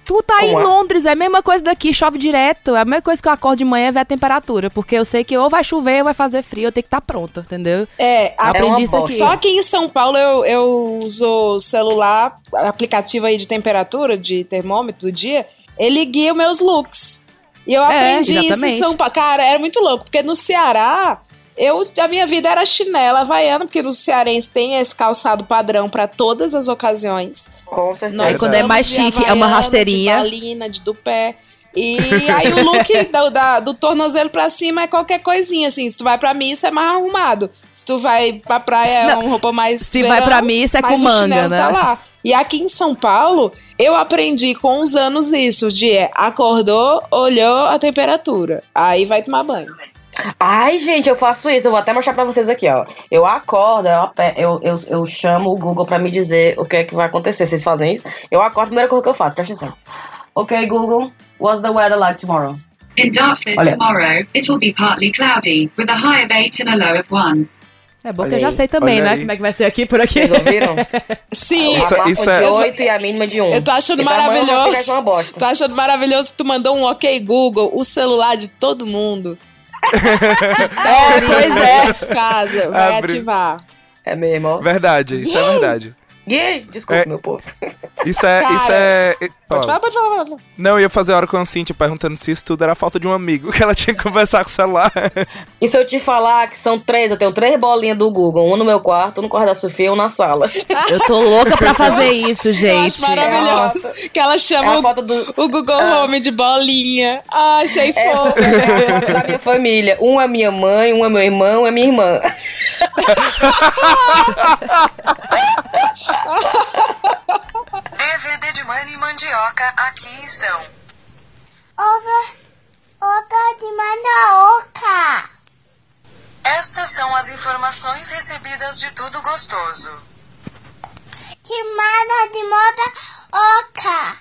Tu tá Como em é? Londres, é a mesma coisa daqui, chove direto. É a mesma coisa que eu acordo de manhã e ver a temperatura. Porque eu sei que ou vai chover ou vai fazer frio, eu tenho que estar pronta, entendeu? É, a- Aprendi uma isso aqui. Só que em São Paulo eu, eu uso o celular, aplicativo aí de temperatura, de termômetro do dia, ele guia os meus looks. E eu É, aprendi isso em. São Paulo. Cara, era muito louco, porque no Ceará, eu, a minha vida era chinela havaiana, porque no cearense tem esse calçado padrão pra todas as ocasiões. Com certeza. Nós Aí quando é mais chique, é uma havaiana, rasteirinha. De balina, de dupé. E aí o look do, da- do tornozelo pra cima é qualquer coisinha, assim. Se tu vai pra missa, é mais arrumado. Se tu vai pra praia, é uma roupa mais se vai pra missa, é com manga, chinelo né? Tá lá. E aqui em São Paulo, eu aprendi com os anos isso, de é, acordou, olhou a temperatura. Aí vai tomar banho. Ai, gente, eu faço isso. Eu vou até mostrar pra vocês aqui, ó. Eu acordo, eu, eu, eu, eu chamo o Google pra me dizer o que é que vai acontecer. Vocês fazem isso? Eu acordo, a primeira coisa que eu faço, presta atenção. Ok, Google, what's the weather like tomorrow? In Dartford Olha. tomorrow, it'll be partly cloudy, with a high of 8 and a low of 1. É bom que Olha eu já aí, sei também, olha né? aí. Como é que vai ser aqui por aqui. Vocês ouviram? Sim, Isso- a máxima isso é- de 8 e a mínima de 1. Eu tô achando eu vou maravilhoso. uma bosta. Tô achando maravilhoso que tu mandou um ok Google, o celular de todo mundo. É, pois é. As casas, vai Abre. ativar. É mesmo. Verdade, isso é verdade. Yay! Desculpa, É. meu povo. Isso é. Cara, isso é. Pode falar, pode falar, pode falar. Não, eu ia fazer hora com a Cintia perguntando se isso tudo era falta de um amigo, que ela tinha que conversar com o celular. E se eu te falar que são três, eu tenho três bolinhas do Google, um no meu quarto, um no quarto da Sofia e um na sala. Eu tô louca pra fazer isso, Eu acho gente. maravilhoso. Que ela É chama a o, foto do. o Google Home de bolinha. Ai, achei É, fofo. é a da minha família. Um é minha mãe, um é meu irmão, um é minha irmã. DVD de e mandioca, aqui estão. Outra, outra de mandioca. Estas são as informações recebidas de tudo gostoso. Que manda de mandioca.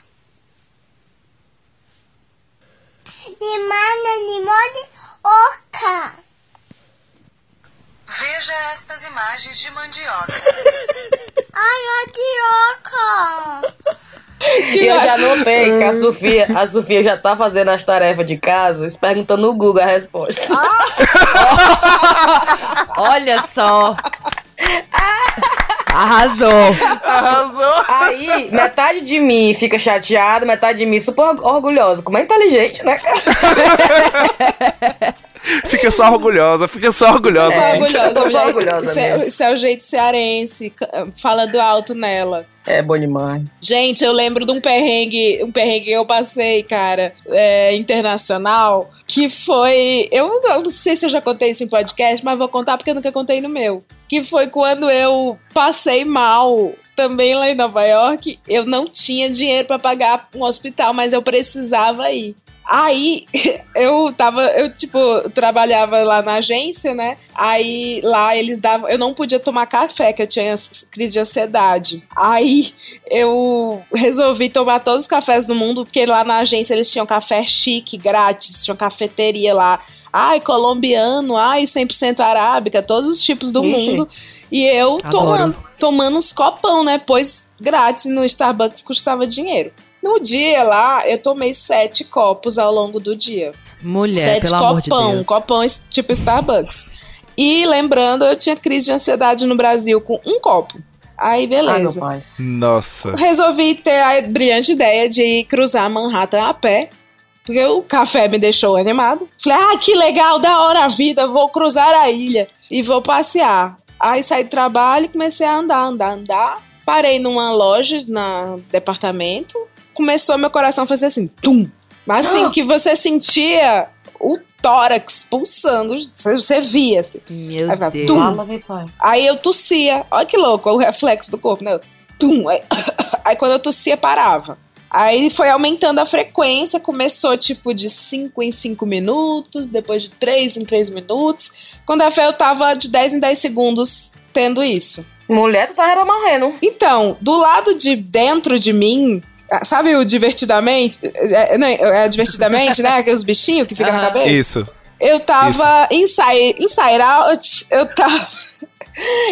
De manda de mandioca. Veja estas imagens de mandioca. Ai, mandioca. E eu já notei que a Sofia, a Sofia já tá fazendo as tarefas de casa, se perguntando no Google a resposta. Olha só. Arrasou. Arrasou. Aí, metade de mim fica chateada, metade de mim super orgulhosa. Como é inteligente, né? Fica só orgulhosa, fica só orgulhosa. Assim. orgulhosa, Eu só gente. orgulhosa Isso é, isso é o jeito cearense, falando alto nela. É bom demais. Gente, eu lembro de um perrengue, um perrengue que eu passei, cara, é, internacional, que foi. Eu não sei se eu já contei isso em podcast, mas vou contar porque eu nunca contei no meu. Que foi quando eu passei mal. Também lá em Nova York, eu não tinha dinheiro pra pagar um hospital, mas eu precisava ir. Aí eu tava, eu tipo, trabalhava lá na agência, né? Aí lá eles davam, eu não podia tomar café, que eu tinha crise de ansiedade. Aí eu resolvi tomar todos os cafés do mundo, porque lá na agência eles tinham café chique, grátis, tinha cafeteria lá. Ai, colombiano, ai, 100% arábica, todos os tipos do Ixi. mundo. E eu Adoro. tomando, tomando uns copão, né? Pois grátis no Starbucks custava dinheiro. No dia lá, eu tomei sete copos ao longo do dia. Mulher, sete pelo amor de copão, Deus. copão tipo Starbucks. E lembrando, eu tinha crise de ansiedade no Brasil com um copo. Aí, Ai, meu beleza. pai. Nossa. Resolvi ter a brilhante ideia de cruzar Manhattan a pé. Porque o café me deixou animado. Falei, ah, que legal, da hora a vida, vou cruzar a ilha e vou passear. Aí saí do trabalho e comecei a andar, andar, andar. Parei numa loja, na departamento. Começou meu coração a fazer assim, tum. Mas assim, que você sentia o tórax pulsando, você, via, assim. Meu Aí Deus. tum. Fala, meu pai. Aí eu tossia. Olha que louco, o reflexo do corpo, né? Tum. Aí, aí quando eu tossia, parava. Aí foi aumentando a frequência, começou tipo de 5 em 5 minutos, depois de 3 em 3 minutos. Quando a fé eu tava de 10 em 10 segundos tendo isso. Mulher, tu tá era morrendo. Então, do lado de dentro de mim, ah, sabe o divertidamente? É, não, é divertidamente, né? Os bichinhos que ficam na Aham. cabeça? Isso. Eu tava inside, inside out, eu tava.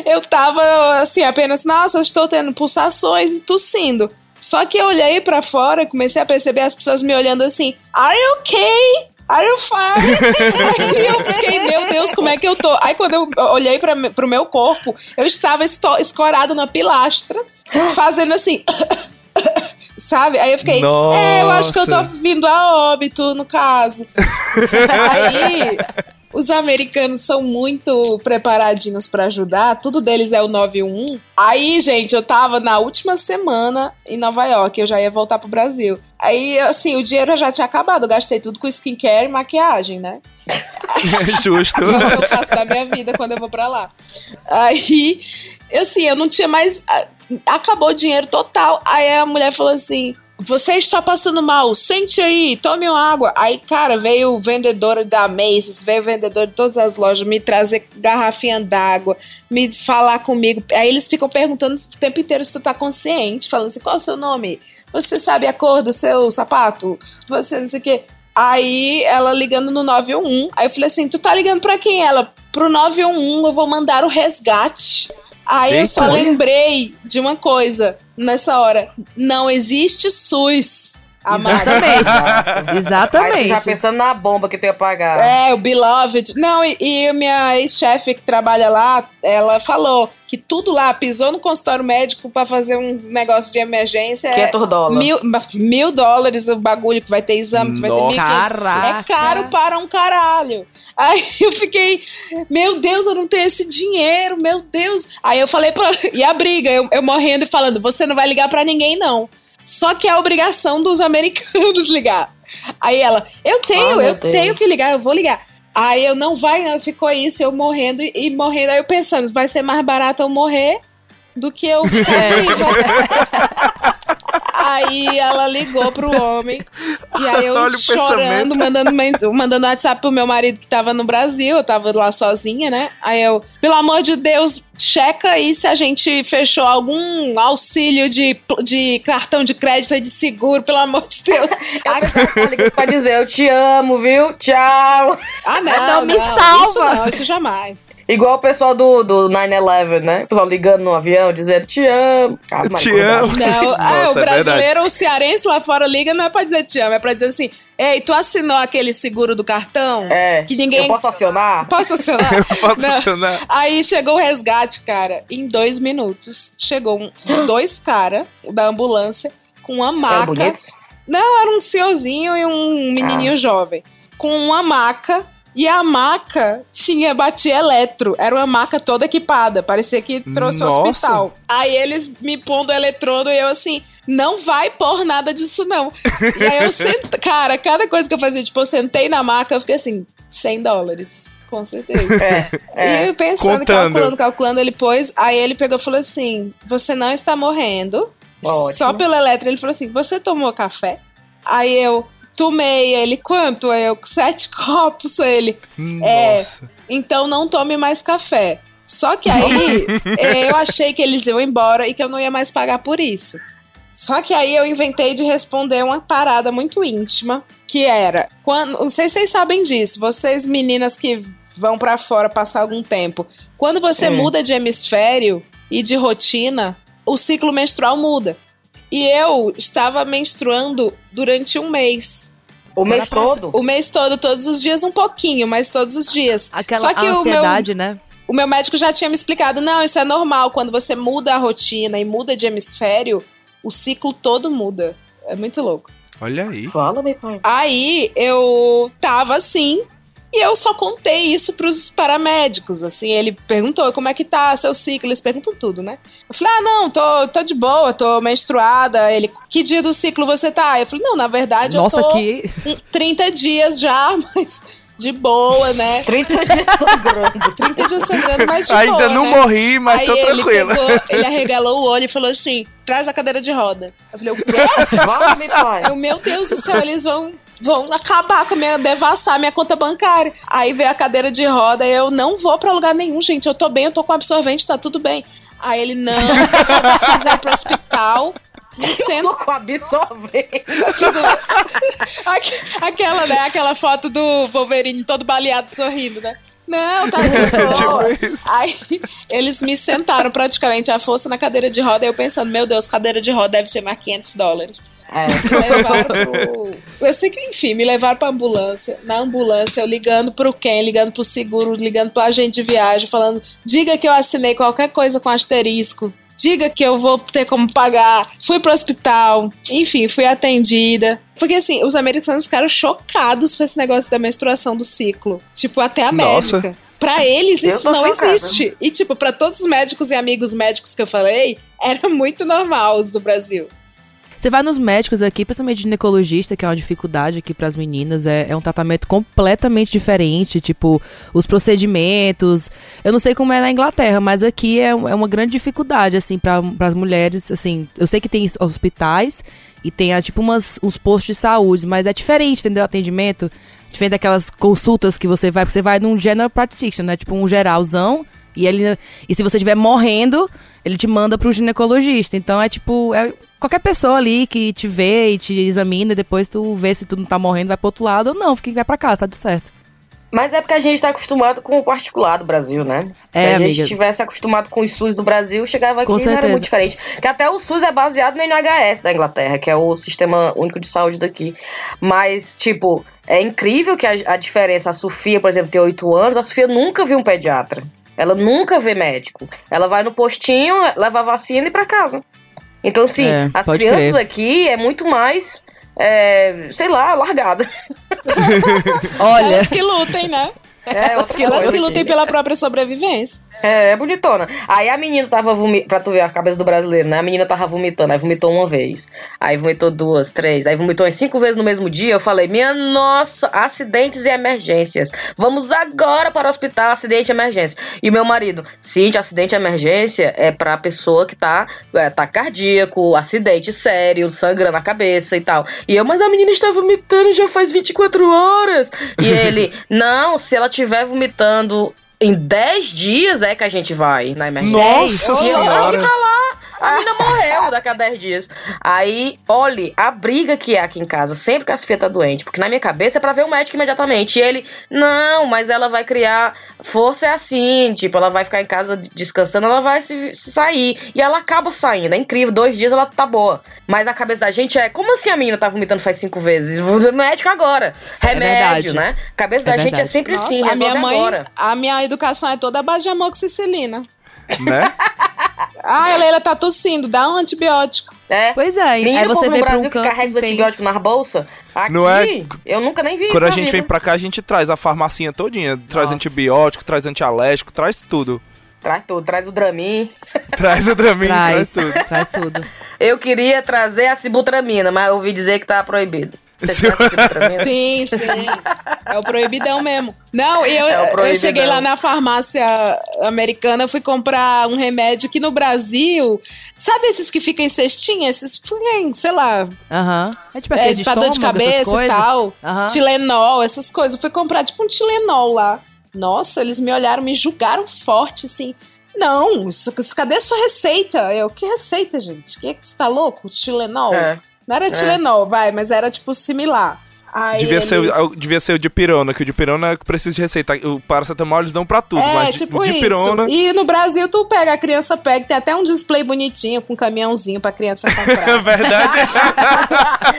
Eu tava assim, apenas, nossa, estou tendo pulsações e tossindo. Só que eu olhei pra fora e comecei a perceber as pessoas me olhando assim: Are you okay? Are you fine? Aí eu fiquei, meu Deus, como é que eu tô? Aí quando eu olhei pra, pro meu corpo, eu estava escorada na pilastra, fazendo assim. Sabe? Aí eu fiquei, é, eu acho que eu tô Nossa. vindo a óbito, no caso. Aí, os americanos são muito preparadinhos pra ajudar, tudo deles é o 911. Aí, gente, eu tava na última semana em Nova York, eu já ia voltar pro Brasil. Aí, assim, o dinheiro já tinha acabado, eu gastei tudo com skincare e maquiagem, né? Justo. É o que eu faço da minha vida quando eu vou pra lá. Aí, eu, assim, eu não tinha mais. Acabou o dinheiro total. Aí a mulher falou assim: Você está passando mal, sente aí, tome uma água. Aí, cara, veio o vendedor da Macy's, veio o vendedor de todas as lojas me trazer garrafinha d'água, me falar comigo. Aí eles ficam perguntando o tempo inteiro se tu tá consciente, falando assim: Qual é o seu nome? Você sabe a cor do seu sapato? Você não sei o quê. Aí ela ligando no 911. Aí eu falei assim: Tu tá ligando pra quem? Ela, pro 911, eu vou mandar o resgate. Aí eu só lembrei de uma coisa nessa hora: não existe SUS. Amada. Exatamente. Exatamente. já pensando na bomba que tu ia pagar. É, o Beloved. Não, e, e a minha ex-chefe que trabalha lá, ela falou que tudo lá pisou no consultório médico pra fazer um negócio de emergência. é 500 dólares. Mil, mil dólares o bagulho que vai ter exame, que vai ter Nossa. 1.500. Caraca. É caro para um caralho. Aí eu fiquei, meu Deus, eu não tenho esse dinheiro, meu Deus. Aí eu falei pra. E a briga, eu, eu morrendo e falando, você não vai ligar pra ninguém, não. Só que é a obrigação dos americanos ligar. Aí ela, eu tenho, meu eu Deus. tenho que ligar, eu vou ligar. Aí eu não vai, não, ficou isso, eu morrendo e, e morrendo. Aí eu pensando, vai ser mais barato eu morrer do que eu ficar É. viva. Aí ela ligou pro homem. E aí eu Olha chorando, mandando, mens- mandando WhatsApp pro meu marido que tava no Brasil. Eu tava lá sozinha, né? Aí eu, pelo amor de Deus, checa aí se a gente fechou algum auxílio de, de cartão de crédito e de seguro, pelo amor de Deus. Eu pra dizer, eu te amo, viu? Tchau. Ah, não, Não, me Isso salva. não, isso jamais. Igual o pessoal do, do 9-11, né? O pessoal ligando no avião, dizendo, te amo. Ah, mas Te amo. Não, ah, Nossa, o é brasileiro, o cearense lá fora liga, não é pra dizer te amo, é pra dizer assim: Ei, tu assinou aquele seguro do cartão? É. Que ninguém. Eu posso acionar? Posso acionar? Eu posso Não. acionar. Aí chegou o resgate, cara. Em dois minutos, chegou um- dois caras da ambulância com uma maca. Não, era um senhorzinho e um menininho jovem. Com uma maca. E a maca tinha batia eletro. Era uma maca toda equipada. Parecia que trouxe o Nossa. hospital. Aí eles me pondo o eletrodo e eu assim, não vai pôr nada disso não. e aí eu sent... Cara, cada coisa que eu fazia, tipo, eu sentei na maca, eu fiquei assim, 100 dólares. Com certeza. É, é. E eu pensando, Contando. calculando, calculando, ele pôs. Aí ele pegou e falou assim: Você não está morrendo. Ótimo. Só pelo eletro. Ele falou assim: Você tomou café? Aí eu tomei. Ele, quanto? Eu, sete copos. Ele, é. Nossa. Então não tome mais café. Só que aí eh, eu achei que eles iam embora e que eu não ia mais pagar por isso. Só que aí eu inventei de responder uma parada muito íntima, que era, quando, não sei se vocês sabem disso, vocês meninas que vão pra fora passar algum tempo, quando você Hum. muda de hemisfério e de rotina, o ciclo menstrual muda. E eu estava menstruando durante um mês. O mês todo? O mês todo, todos os dias, um pouquinho, mas todos os dias. Aquela Só que o meu, ansiedade, né? o meu médico já tinha me explicado: não, isso é normal. Quando você muda a rotina e muda de hemisfério, o ciclo todo muda. É muito louco. Olha aí. Fala, meu pai. Aí eu tava assim. E eu só contei isso pros paramédicos, assim. Ele perguntou como é que tá seu ciclo, eles perguntam tudo, né? Eu falei, ah, não, tô, tô de boa, tô menstruada. Ele, que dia do ciclo você tá? Eu falei, não, na verdade Nossa, eu tô que. um 30 dias já, mas de boa, né? 30 dias sangrando. 30 dias sangrando, mas de Ainda boa, não né? morri, mas Aí tô ele tranquilo. pegou, ele arregalou o olho e falou assim: traz a cadeira de roda. Eu falei, o quê? Meu pai. Eu, meu Deus do céu, eles vão, vão acabar com a minha, devassar minha conta bancária. Aí veio a cadeira de roda e eu não vou pra lugar nenhum, gente. Eu tô bem, eu tô com absorvente, tá tudo bem. Aí ele, não, você precisa ir pro hospital. Me Eu tô com absorvente. Aquela, né? Aquela foto do Wolverine todo baleado sorrindo, né? Não, tá de boa. Tipo. Aí eles me sentaram praticamente à força na cadeira de roda. E eu pensando, meu Deus, cadeira de roda deve ser mais 500 dólares. É. Me levaram pro. Eu sei que, enfim, me levaram pra ambulância. Na ambulância, eu ligando pro quem, ligando pro seguro, ligando pro agente de viagem, falando: diga que eu assinei qualquer coisa com asterisco. Diga que eu vou ter como pagar. Fui pro hospital. Enfim, fui atendida. Porque assim, os americanos ficaram chocados com esse negócio da menstruação do ciclo. Tipo, até a Nossa. médica. Pra eles, Eu isso não chocada. existe. E, tipo, pra todos os médicos e amigos médicos que eu falei, era muito normal os do Brasil. Você vai nos médicos aqui, principalmente ginecologista, que é uma dificuldade aqui pras meninas, é, é um tratamento completamente diferente, tipo, os procedimentos. Eu não sei como é na Inglaterra, mas aqui é, é uma grande dificuldade, assim, para as mulheres, assim. Eu sei que tem hospitais e tem, ah, tipo, umas, uns postos de saúde, mas é diferente, entendeu? O atendimento. Diferente daquelas consultas que você vai, porque você vai num general practitioner, né? Tipo, um geralzão, e ele. E se você estiver morrendo, ele te manda pro ginecologista. Então é tipo, é qualquer pessoa ali que te vê e te examina, e depois tu vê se tu não tá morrendo, vai pro outro lado ou não, fica vai pra casa, tá tudo certo. Mas é porque a gente tá acostumado com o particular do Brasil, né? É, Se a amiga. gente tivesse acostumado com o SUS do Brasil, chegava aqui e era muito diferente. Que até o SUS é baseado no NHS da Inglaterra, que é o Sistema Único de Saúde daqui. Mas, tipo, é incrível que a, a diferença. A Sofia, por exemplo, tem 8 anos, a Sofia nunca viu um pediatra. Ela nunca vê médico. Ela vai no postinho, leva a vacina e pra casa. Então, sim, É, as crianças crer. aqui é muito mais, é, sei lá, largada. Olha, Elas que lutem, né? É, Elas coisa que lutem pela própria sobrevivência. É, é bonitona. Aí a menina tava vomitando, pra tu ver a cabeça do brasileiro, né? A menina tava vomitando, aí vomitou uma vez. Aí vomitou duas, três, aí vomitou umas cinco vezes no mesmo dia. Eu falei, minha nossa, acidentes e emergências. Vamos agora para o hospital, acidente e emergência. E o meu marido, sim, acidente e emergência é pra pessoa que tá, é, tá cardíaco, acidente sério, sangrando a cabeça e tal. E eu, mas a menina está vomitando já faz 24 horas. E ele, não, se ela tiver vomitando em 10 dias é que a gente vai na emergência. Nossa eu, Senhora. A menina morreu daqui a 10 dias. Aí, olhe, a briga que é aqui em casa, sempre que a Sofia tá doente, porque na minha cabeça é pra ver o médico imediatamente. E ele, não, mas ela vai criar. Força é assim, tipo, ela vai ficar em casa descansando, ela vai se, se sair. E ela acaba saindo, é incrível. Dois dias ela tá boa. Mas a cabeça da gente é, como assim a menina tá vomitando faz cinco vezes? Médico agora. Remédio, verdade. né? A cabeça É da gente é verdade. sempre Nossa, assim, a minha mãe, agora. a minha educação é toda à base de amoxicilina. Né? Ah, a Leila tá tossindo, dá um antibiótico. É. Pois é, Menino, aí você no vê pra Brasil um que carrega os antibióticos nas bolsas. Aqui, Não é? eu nunca nem vi Quando isso a na gente vida. vem pra cá, a gente traz a farmacinha todinha. Traz Nossa. antibiótico, traz antialérgico, traz tudo. Traz tudo, traz o Dramin. Traz o Dramin, traz, Traz, tudo. traz tudo. Eu queria trazer a sibutramina, mas eu ouvi dizer que tá proibido. Você Sim. Sim, sim. É o proibidão mesmo. Não, e eu, É eu cheguei lá na farmácia americana, fui comprar um remédio que no Brasil. Sabe esses que ficam em cestinha? Esses sei lá, Aham. É tipo é, aquele de pra dor de estômago, cabeça e tal. Aham. Tilenol, essas coisas. Eu fui comprar tipo um Tilenol lá. Nossa, eles me olharam, me julgaram forte, assim. Não, isso, isso- cadê a sua receita? Eu, que receita, gente? Que que você tá louco? Tilenol? É. Não era É. Tilenol, vai, mas era tipo similar. Aí Devia, ser, eles- o- devia ser o de pirona, que o de pirona precisa de receita. O paracetamol eles dão pra tudo, É, mas de- tipo de isso. pirona. E no Brasil, tu pega, a criança pega, tem até um display bonitinho com um caminhãozinho pra criança É comprar. verdade.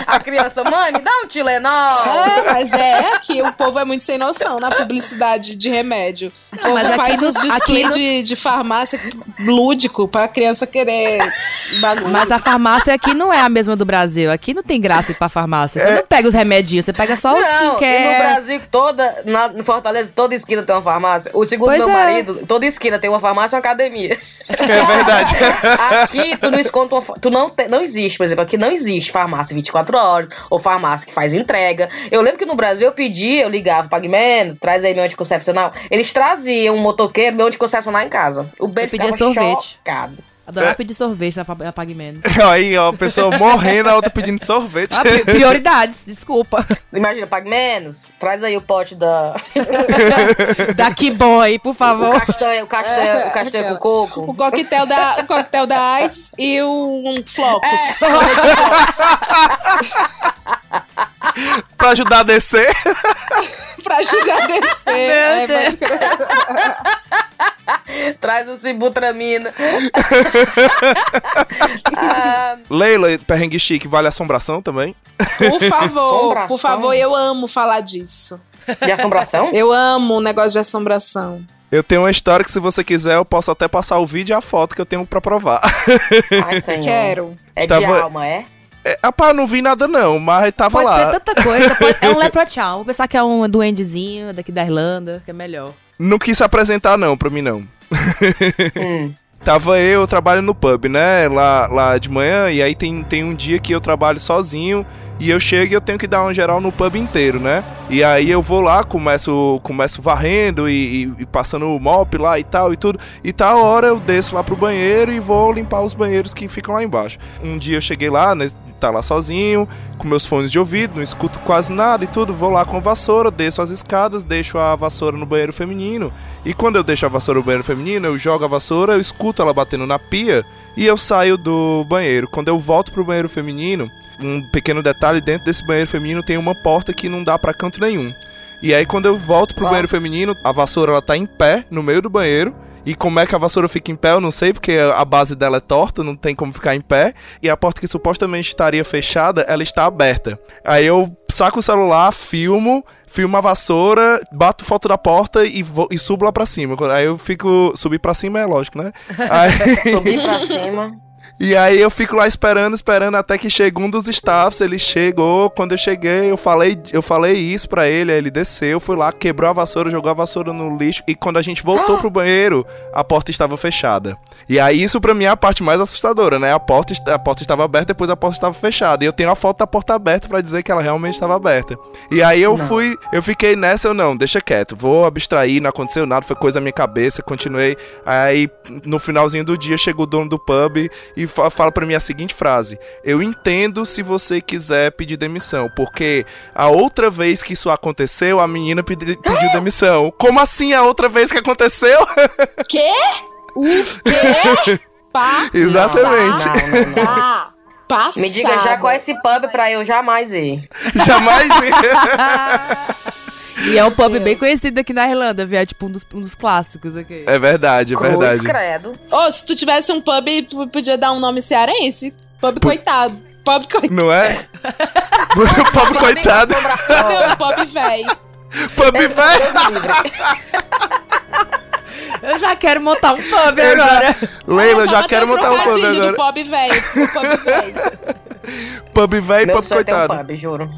A criança, mãe, me dá um Tilenol. É, mas é que o povo é muito sem noção na publicidade de remédio. O povo mas faz uns display aqui no- de, de farmácia lúdico pra criança querer bagulho. Mas a farmácia aqui não é a mesma do Brasil. Aqui não tem graça ir pra farmácia. Você não pega os você pega só os Não, e no skincare. Brasil, toda, na, em Fortaleza, toda esquina tem uma farmácia. O segundo Pois meu é. marido, toda esquina tem uma farmácia e uma academia. É verdade. Aqui, tu não esconde uma, tu não, te- não existe, por exemplo, aqui não existe farmácia 24 horas, ou farmácia que faz entrega. Eu lembro que no Brasil eu pedia, eu ligava, pague menos, traz aí meu anticoncepcional. Eles traziam um motoqueiro, meu anticoncepcional em casa. O Eu pedia sorvete. chocado. Adorava É. pedir sorvete na, na Pague Menos. Aí, ó, a pessoa morrendo, a outra pedindo sorvete. Ah, pri- prioridades, desculpa. Imagina, pague menos, traz aí o pote da... Daqui boy, por o favor. castanha, o castanha, o castanha com coco. O coquetel da, o coquetel da AIDS e um flocos. É. sorvete de flocos. pra ajudar a descer. pra ajudar a descer. Meu É, Deus. crer. Traz o Sibutramina. Leila, perrengue chique, vale assombração também? Por favor, Assombração? por favor, eu amo falar disso. de assombração? Eu amo o negócio de assombração. Eu tenho uma história que, se você quiser, eu posso até passar o vídeo e a foto que eu tenho pra provar. Ai, senhor. Quero. É de Estava- alma, é? É, rapaz, não vi nada não, mas tava Pode lá. ser tanta coisa. pode- É um leprechaun. Vou pensar que é um duendezinho daqui da Irlanda, que é melhor. Não quis se apresentar não, pra mim não. Hum. Tava eu, eu trabalho no pub, né? Lá, lá de manhã, e aí tem, tem um dia que eu trabalho sozinho e eu chego e eu tenho que dar uma geral no pub inteiro, né? E aí eu vou lá, começo, começo varrendo e, e- e passando o mop lá e tal e tudo. E tal hora eu desço lá pro banheiro e vou limpar os banheiros que ficam lá embaixo. Um dia eu cheguei lá, né? Tá lá sozinho, com meus fones de ouvido, não escuto quase nada e tudo. Vou lá com a vassoura, desço as escadas, deixo a vassoura no banheiro feminino. E quando eu deixo a vassoura no banheiro feminino, eu jogo a vassoura, eu escuto ela batendo na pia e eu saio do banheiro. Quando eu volto pro banheiro feminino, um pequeno detalhe, dentro desse banheiro feminino tem uma porta que não dá pra canto nenhum. E aí quando eu volto pro Ah. banheiro feminino, a vassoura ela tá em pé no meio do banheiro. E como é que a vassoura fica em pé, eu não sei, porque a base dela é torta, não tem como ficar em pé. E a porta que supostamente estaria fechada, ela está aberta. Aí eu saco o celular, filmo, filmo a vassoura, bato foto da porta e, vou, e subo lá pra cima. Aí eu fico. Subir pra cima é lógico, né? Aí, Subir pra cima. E aí eu fico lá esperando, esperando até que chega um dos staffs, ele chegou, quando eu cheguei, eu falei, eu falei isso pra ele, aí ele desceu, fui lá, quebrou a vassoura, jogou a vassoura no lixo e quando a gente voltou pro banheiro, a porta estava fechada. E aí isso pra mim é a parte mais assustadora, né? A porta, a porta estava aberta, depois a porta estava fechada. E eu tenho a foto da porta aberta pra dizer que ela realmente estava aberta. E aí eu Não. fui, eu fiquei nessa, eu não, deixa quieto, vou abstrair, não aconteceu nada, foi coisa da minha cabeça, continuei. Aí no finalzinho do dia chega o dono do pub e fala pra mim a seguinte frase: Eu entendo se você quiser pedir demissão, porque a outra vez que isso aconteceu, a menina pedi- pediu demissão. Como assim a outra vez que aconteceu? Quê? O quê? Pá. Exatamente. Passada. Me diga já qual é esse pub pra eu jamais ir. Jamais E é um pub bem conhecido aqui na Irlanda, viu? É tipo um dos, um dos clássicos aqui. É verdade, é verdade. credo. Ô, se tu tivesse um pub, tu podia dar um nome cearense. Pub coitado. Pub coitado. Não é? Pobre coitado. Não, pub véi. Pub velho. Eu já quero montar um pub Eu já- agora. Leila, eu já quero um montar um pub agora. do pub véi. O pub véi. Pub velho e Meu pub é ter um coitado. pub, juro.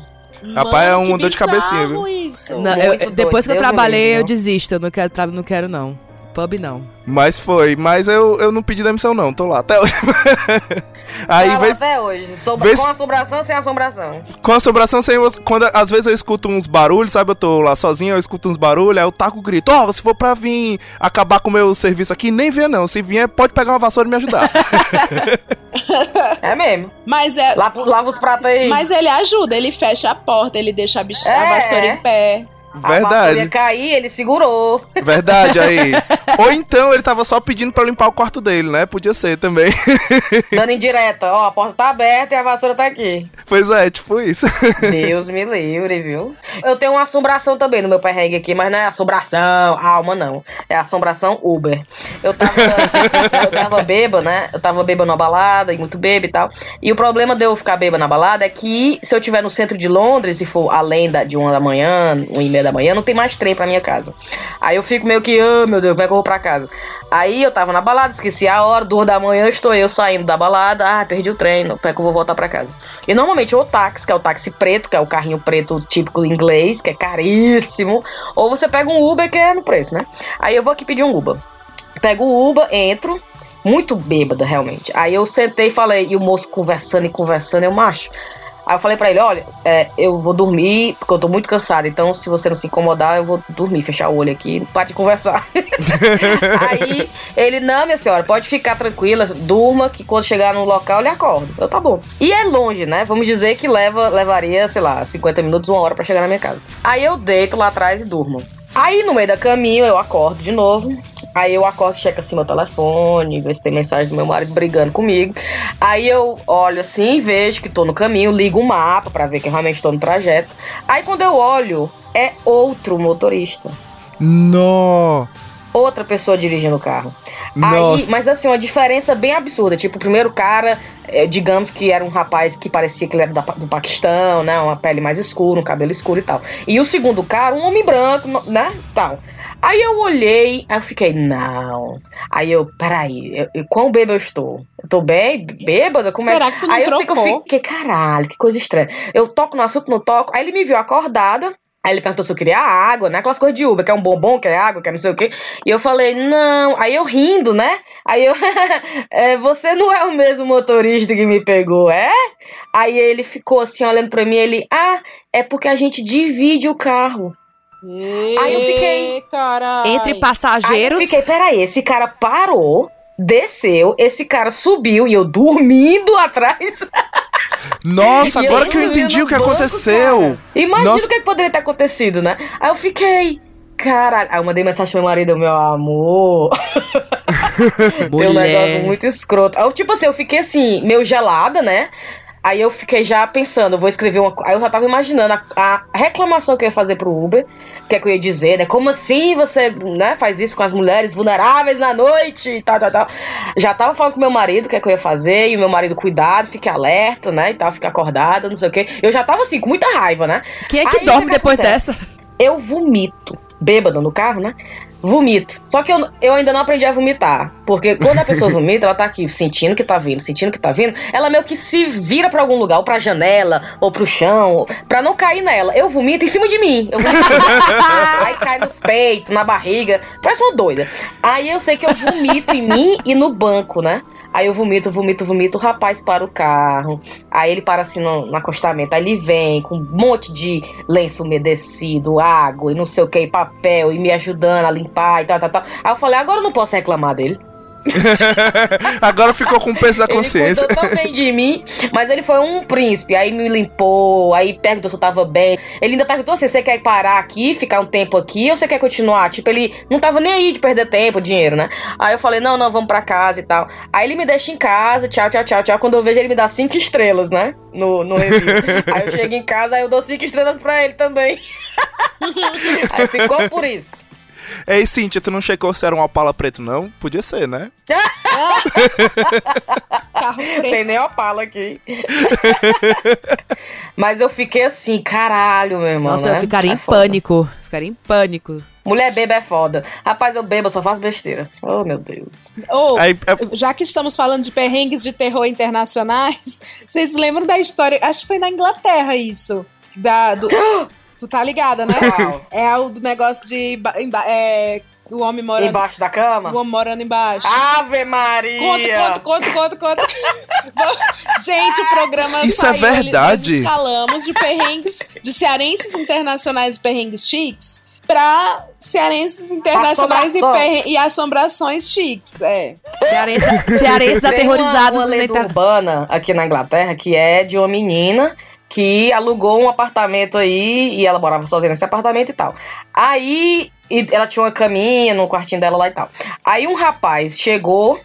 Rapaz, é um dor de cabecinha, viu? isso. Não, eu- depois doido, que eu Deus trabalhei, eu desisto. Eu não quero, tra- não quero não. Pub não. Mas foi, mas eu, eu não pedi demissão não, tô lá até hoje. Aí Tá lá vez, até hoje. Sombra- vez- Com assombração ou sem assombração? com assombração sem quando às vezes eu escuto uns barulhos, sabe? Eu tô lá sozinho, eu escuto uns barulhos, aí eu taco o grito: "Ó, se for pra vir acabar com o meu serviço aqui, nem venha não. Se vier, pode pegar uma vassoura e me ajudar". É mesmo. Mas é. Lava, lava os pratos aí. Mas ele ajuda, ele fecha a porta, ele deixa a, bicha, a É. vassoura em pé. A vassoura ia Verdade. cair, ele segurou. Verdade aí. Ou então ele tava só pedindo pra limpar o quarto dele, né? Podia ser também. Dando indireta. Ó, a porta tá aberta e a vassoura tá aqui. pois é, tipo isso. Deus me livre, viu? Eu tenho uma assombração também no meu perrengue aqui, mas não é assombração, alma não. É assombração Uber. Eu tava, eu tava bêbada, né? Eu tava bêbada numa balada e muito bêbada e tal. E o problema de eu ficar bêbada na balada é que se eu estiver no centro de Londres e for além da, de uma da manhã, uma e meia da manhã, não tem mais trem pra minha casa. Aí eu fico meio que, ah, meu Deus, como é que eu vou pra casa? Aí eu tava na balada, esqueci a hora, duas da manhã, estou eu saindo da balada, ah, perdi o trem, como é que eu vou voltar pra casa? E normalmente ou o táxi, que é o táxi preto, que é o carrinho preto típico inglês, que é caríssimo, ou você pega um Uber, que é no preço, né? Aí eu vou aqui pedir um Uber. Pego o Uber, entro, muito bêbada, realmente. Aí eu sentei e falei, e o moço conversando e conversando, eu macho. Aí eu falei pra ele, olha, é, eu vou dormir, porque eu tô muito cansada, então se você não se incomodar, eu vou dormir, fechar o olho aqui, para de conversar. Aí ele, não, minha senhora, pode ficar tranquila, durma, que quando chegar no local ele acorda. Eu, tá bom. E é longe, né? Vamos dizer que leva, levaria, sei lá, 50 minutos, uma hora pra chegar na minha casa. Aí eu deito lá atrás e durmo. Aí no meio da caminho eu acordo de novo. Aí eu acordo, checo assim meu telefone, ver se tem mensagem do meu marido brigando comigo. Aí eu olho assim, vejo que tô no caminho, ligo o mapa pra ver que eu realmente tô no trajeto. Aí quando eu olho, é outro motorista. Nó. Outra pessoa dirigindo o carro. Aí, Nossa. mas assim, uma diferença bem absurda. Tipo, o primeiro cara, é, digamos que era um rapaz que parecia que ele era do Paquistão, né? Uma pele mais escura, um cabelo escuro e tal. E o segundo cara, um homem branco, né? Tal. Aí eu olhei, aí eu fiquei, não. Aí eu, peraí, eu, eu, quão bêbado eu estou? Eu tô bem bêbada? Como é Será que tu não Aí eu trocou? fiquei, caralho, que coisa estranha. Eu toco no assunto, não toco. Aí ele me viu acordada. Aí ele perguntou se eu queria água, né? Aquelas coisas de Uber, quer um bombom, quer água, quer não sei o quê. E eu falei, não. Aí eu rindo, né? Aí eu, "É, você não é o mesmo motorista que me pegou, é? Aí ele ficou assim, olhando pra mim, ele, ah, é porque a gente divide o carro. Aí eu fiquei. Caralho. Entre Aí eu passageiros. fiquei, peraí, esse cara parou, desceu, esse cara subiu e eu dormindo atrás. Nossa, E agora eu que eu entendi no o que banco, aconteceu. Imagina Nossa. o que, poderia ter acontecido, né? Aí eu fiquei. Caralho. Aí eu mandei mensagem pro meu marido, meu amor. Tem um negócio muito escroto. Aí, eu, tipo assim, eu fiquei assim, meio gelada, né? Aí eu fiquei já pensando, vou escrever uma. Aí eu já tava imaginando a, a reclamação que eu ia fazer pro Uber. O que é que eu ia dizer, né? Como assim você né, faz isso com as mulheres vulneráveis na noite e tal, tal, tal. Já tava falando com meu marido o que é que eu ia fazer. E o meu marido, cuidado, fique alerta, né? E tal, fique acordado, não sei o quê. Eu já tava assim, com muita raiva, né? Quem é que Aí, dorme que depois acontece? dessa? Eu vomito, bêbada no carro, né? Vomito. Só que eu, eu ainda não aprendi a vomitar. Porque quando a pessoa vomita, ela tá aqui sentindo que tá vindo, sentindo que tá vindo, ela meio que se vira pra algum lugar, ou pra janela, ou pro chão, pra não cair nela. Eu vomito em cima de mim. Eu vomito em cima de mim. Aí cai nos peitos, na barriga. Parece uma doida. Aí eu sei que eu vomito em mim e no banco, né? Aí eu vomito, vomito, vomito, o rapaz para o carro. Aí ele para assim no, no acostamento. Aí ele vem com um monte de lenço umedecido, água e não sei o que, papel, e me ajudando a limpar e tal, tal, tal. Aí eu falei, agora eu não posso reclamar dele. Agora ficou com o peso da consciência. Ele cuidou bem de mim, mas ele foi um príncipe. Aí me limpou, aí perguntou se eu tava bem. Ele ainda perguntou se você quer parar aqui, ficar um tempo aqui, ou você quer continuar? Tipo, ele não tava nem aí de perder tempo, dinheiro, né? Aí eu falei, não, não, vamos pra casa e tal. Aí ele me deixa em casa, tchau, tchau, tchau, tchau. Quando eu vejo, ele me dá cinco estrelas, né? No, no review. aí eu chego em casa, aí eu dou cinco estrelas pra ele também. aí ficou por isso. Ei, Cintia, tu não checou se era um Opala preto, não? Podia ser, né? Carro preto. Tem nem opala aqui. Mas eu fiquei assim, caralho, meu irmão. Nossa, né? eu ficaria É em foda. pânico. Ficaria em pânico. Mulher beba é foda. Rapaz, eu bebo, eu só faço besteira. Oh, meu Deus. Ô, Aí, já que estamos falando de perrengues de terror internacionais, vocês lembram da história? Acho que foi na Inglaterra isso. Da, do, tu tá ligada, né? É o do negócio de. é, o homem morando. Embaixo da cama? O homem morando embaixo. Ave Maria! Conta, conta, conta, conta, conta. Gente, o programa Isso é saiu, ele- verdade? Nós escalamos de perrengues, de cearenses internacionais e perrengues chiques pra cearenses internacionais e, Assombrações. e assombrações chiques. É. Cearense, cearenses Tem aterrorizados uma, uma na lenda urbana aqui na Inglaterra que é de uma menina que alugou um apartamento aí e ela morava sozinha nesse apartamento e tal. Aí e ela tinha uma caminha no quartinho dela lá e tal. Aí um rapaz chegou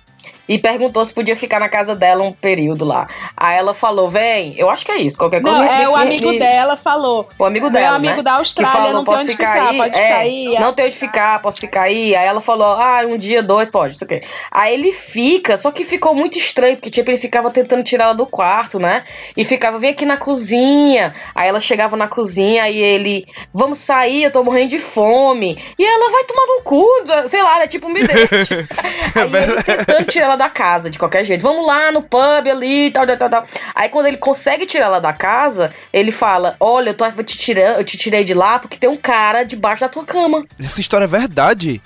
e perguntou se podia ficar na casa dela um período lá. Aí ela falou: vem, eu acho que é isso, qualquer coisa. Não, me- é o me- amigo me- dela falou. O amigo Meu dela. amigo né? da Austrália, falou, não tem posso onde ficar, pode é, ficar aí. Não tem onde ficar, posso ficar aí. Aí ela falou, ah, um dia, dois, pode, isso aqui. Aí ele fica, só que ficou muito estranho, porque tipo, ele ficava tentando tirar ela do quarto, né? E ficava, vem aqui na cozinha. Aí ela chegava na cozinha e ele, vamos sair, eu tô morrendo de fome. E ela vai tomar no cu, sei lá, né? Tipo, me deixa. Aí ele tentando tirar ela da casa de qualquer jeito. Vamos lá no pub ali, tal, tal, tal. Aí quando ele consegue tirar ela da casa, ele fala: Olha, eu tô te tirando, eu te tirei de lá porque tem um cara debaixo da tua cama. Essa história é verdade?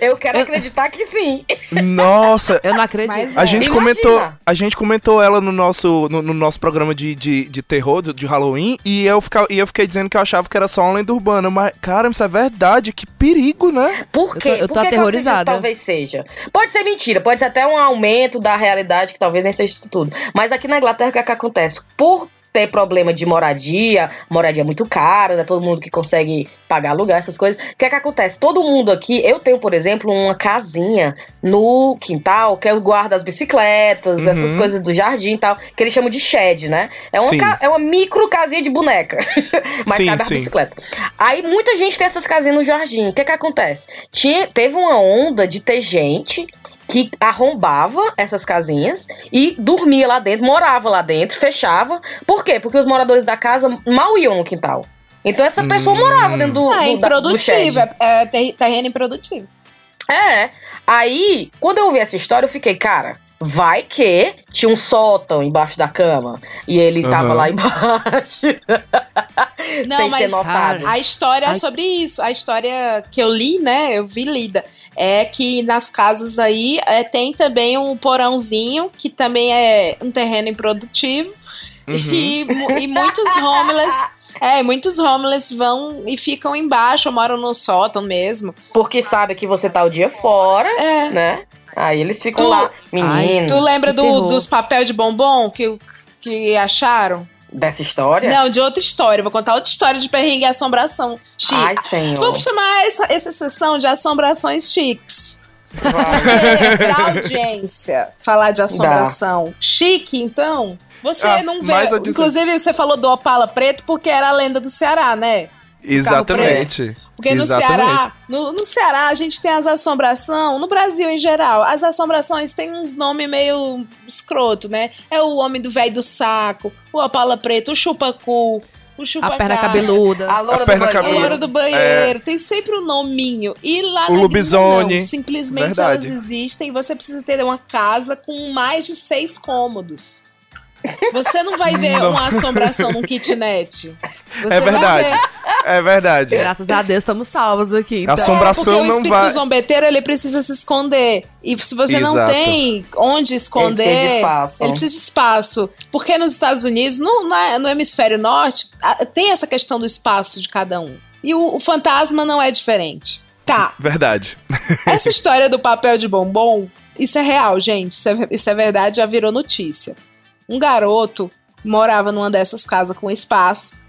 Eu quero acreditar que sim. Nossa, Eu não acredito. Mas a é. gente Imagina. comentou, a gente comentou ela no nosso, no, no nosso programa de, de, de terror, de, de Halloween, e eu, fica, e eu fiquei dizendo que eu achava que era só uma lenda urbana, mas, cara, isso é verdade, que perigo, né? Por quê? Eu tô- eu tô Por que aterrorizada. que talvez seja. Pode ser mentira, pode ser até um aumento da realidade, que talvez nem seja isso tudo. Mas aqui na Inglaterra, o que, é que acontece? Por ter problema de moradia, moradia é muito cara, né? Todo mundo que consegue pagar aluguel, essas coisas. O que é que acontece? Todo mundo aqui, eu tenho, por exemplo, uma casinha no quintal, que eu guardo as bicicletas, Uhum. essas coisas do jardim e tal, que eles chamam de shed, né? É uma, ca- é uma micro casinha de boneca. Mas Sim, cada sim. bicicleta. Aí muita gente tem essas casinhas no jardim. O que que acontece? Tinha, teve uma onda de ter gente que arrombava essas casinhas e dormia lá dentro, morava lá dentro, fechava. Por quê? Porque os moradores da casa mal iam no quintal. Então essa pessoa Hum. morava dentro do, Ah, do, da- do improdutivo, shed. é, é ter- terreno improdutivo. É. Aí, quando eu ouvi essa história, eu fiquei, cara, vai que tinha um sótão embaixo da cama e ele tava Aham. lá embaixo. Não, sem mas ser notado. A história é sobre isso. A história que eu li, né? Eu vi lida. É que nas casas aí é, tem também um porãozinho, que também é um terreno improdutivo. E, mu- e muitos homeless. É, muitos homeless vão e ficam embaixo, moram no sótão mesmo. Porque sabe que você tá o dia fora, É. né? Aí eles ficam Tu- lá, menino, Tu lembra do- dos papel de bombom que, que acharam? Dessa história. Não, de outra história. Vou contar outra história de perrengue e assombração. Chique. Ai, senhor. Vamos chamar essa, essa sessão de assombrações chiques. Vai. Porque pra audiência falar de assombração chique, então, você Ah, não vê. Inclusive, você falou do Opala Preto porque era a lenda do Ceará, né? Exatamente. Porque no. Ceará, no, no Ceará a gente tem as assombração, no Brasil em geral, as assombrações têm uns nomes meio escroto, né? É o homem do velho do saco, o Opala Preto, o chupacu. o chupa A perna cabeluda. A loura A perna do A cabeluda. banheiro. loura do banheiro. Tem sempre um nominho. E lá O na não. Simplesmente Verdade. elas existem. Você precisa ter uma casa com mais de seis cômodos. Você não vai ver Não. uma assombração num kitnet. Você É vai verdade. ver. É verdade. Graças a Deus estamos salvos aqui. Então. Assombração Porque o não espírito vai. zombeteiro, ele precisa se esconder. E se você não Exato. tem onde esconder... Ele precisa de espaço. ele precisa de espaço. Porque nos Estados Unidos, no, na- no hemisfério norte, tem essa questão do espaço de cada um. E o, o fantasma não é diferente. Tá, Verdade. essa história do papel de bombom, isso é real, gente. Isso é, isso é verdade, já virou notícia. Um garoto morava numa dessas casas com espaço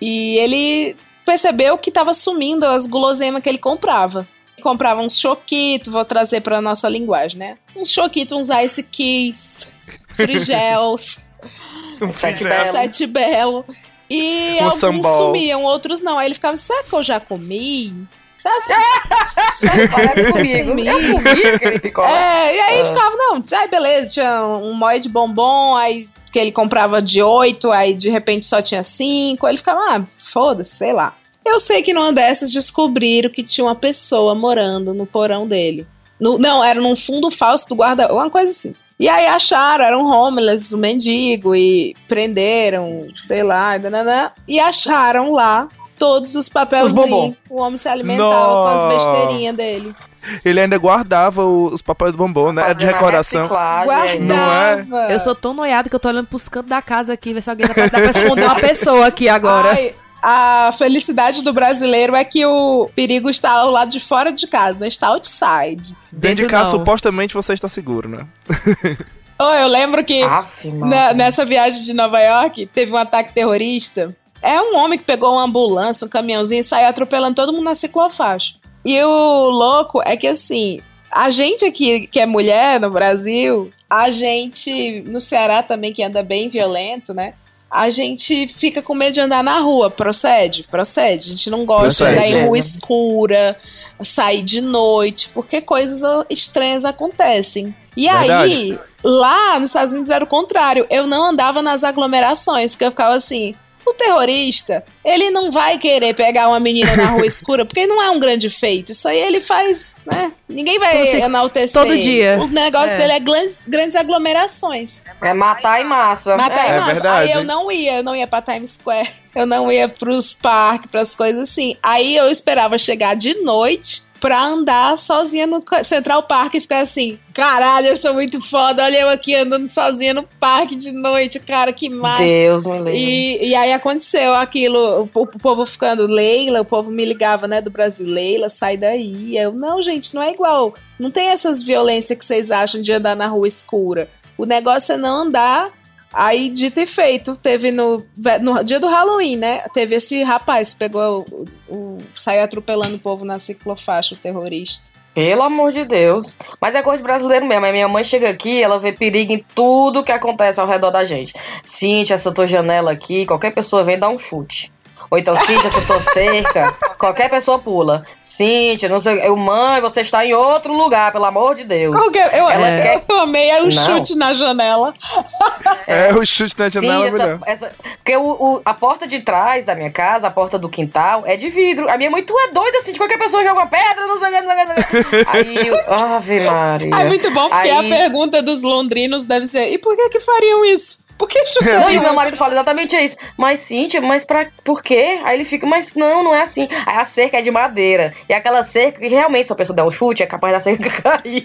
e ele percebeu que estava sumindo as guloseimas que ele comprava. Comprava uns choquitos, vou trazer para nossa linguagem, né? Uns choquitos, uns ice keys, frigels, Sete É. belo. sete belo. E Um alguns sambol. sumiam, outros não. Aí ele ficava, será que eu já comi? Será que Parece eu comigo. comi? Eu comi aquele picolé. É, e aí Ah. ficava, não, aí beleza, tinha um moe de bombom, aí que ele comprava de oito, aí de repente só tinha cinco, aí ele ficava, ah, foda-se, sei lá. Eu sei que numa dessas descobriram que tinha uma pessoa morando no porão dele. No- não, era num fundo falso do guarda, uma coisa assim. E aí acharam, era um homeless, um mendigo, e prenderam, sei lá, dananã, e acharam lá todos os papelzinhos. bombom. O homem se alimentava com as besteirinhas dele. Ele ainda guardava os papéis do bombom, né? Fazer De recordação. reciclagem. Não é? Guardava. Eu sou tão noiada que eu tô olhando pros cantos da casa aqui, ver se alguém dá pra, dá pra esconder uma pessoa aqui agora. Ai, a felicidade do brasileiro é que o perigo está ao lado de fora de casa, não está outside. Dentro de Dentro casa, não. supostamente você está seguro, né? Oh, eu lembro que Aff, na- nessa viagem de Nova York teve um ataque terrorista. É um homem que pegou uma ambulância, um caminhãozinho e saiu atropelando todo mundo na ciclofaixa. E o louco é que assim, a gente aqui que é mulher no Brasil, a gente no Ceará também que anda bem violento, né? A gente fica com medo de andar na rua. Procede? Procede. A gente não gosta de Procede. andar em rua escura, sair de noite, porque coisas estranhas acontecem. E aí, Verdade. lá nos Estados Unidos era o contrário. Eu não andava nas aglomerações, porque eu ficava assim. O terrorista, ele não vai querer pegar uma menina na rua escura, porque não é um grande feito. Isso aí ele faz, né? Ninguém vai Todo se- enaltecer. todo dia. O negócio É. dele é grandes, grandes aglomerações. É matar em massa. Matar é. em É massa. verdade. Aí eu não ia, eu não ia pra Times Square. Eu não ia pros parques, pras coisas assim. Aí eu esperava chegar de noite pra andar sozinha no Central Park e ficar assim: caralho, eu sou muito foda. Olha eu aqui andando sozinha no parque de noite, cara, que massa. Deus me livre. E, e aí aconteceu aquilo, o, o povo ficando, Leila, o povo me ligava, né, do Brasil, Leila, sai daí. Eu, não, gente, não é igual. Não tem essas violências que vocês acham de andar na rua escura. O negócio é não andar. Aí, dito e feito, teve no, no dia do Halloween, né? Teve esse rapaz, pegou o, o- saiu atropelando o povo na ciclofaixa, o terrorista. Pelo amor de Deus. Mas é coisa de brasileiro mesmo. A minha mãe chega aqui, ela vê perigo em tudo que acontece ao redor da gente. Cíntia, essa tua janela aqui, qualquer pessoa vem dar um chute. Ou então, Cíntia, essa tua cerca, qualquer pessoa pula. Cíntia, não sei. Eu, mãe, você está em outro lugar, pelo amor de Deus. Qual que é? Eu, Ela eu, quer- eu amei aí o Não. chute na janela. É, o chute na janela é Sim, melhor. essa, essa- porque o, o- a porta de trás da minha casa, a porta do quintal, é de vidro. A minha mãe, tu é doida assim, de qualquer pessoa joga uma pedra, não sei o que, não sei o. Aí, eu- Ave Maria. É muito bom, porque Aí- a pergunta dos londrinos deve ser: e por que que fariam isso? Por que Não, e o meu marido fala exatamente isso. Mas, Cíntia, mas pra por quê? Aí ele fica, mas não, não é assim. Aí a cerca é de madeira. E aquela cerca que realmente, se a pessoa der um chute, é capaz da cerca cair.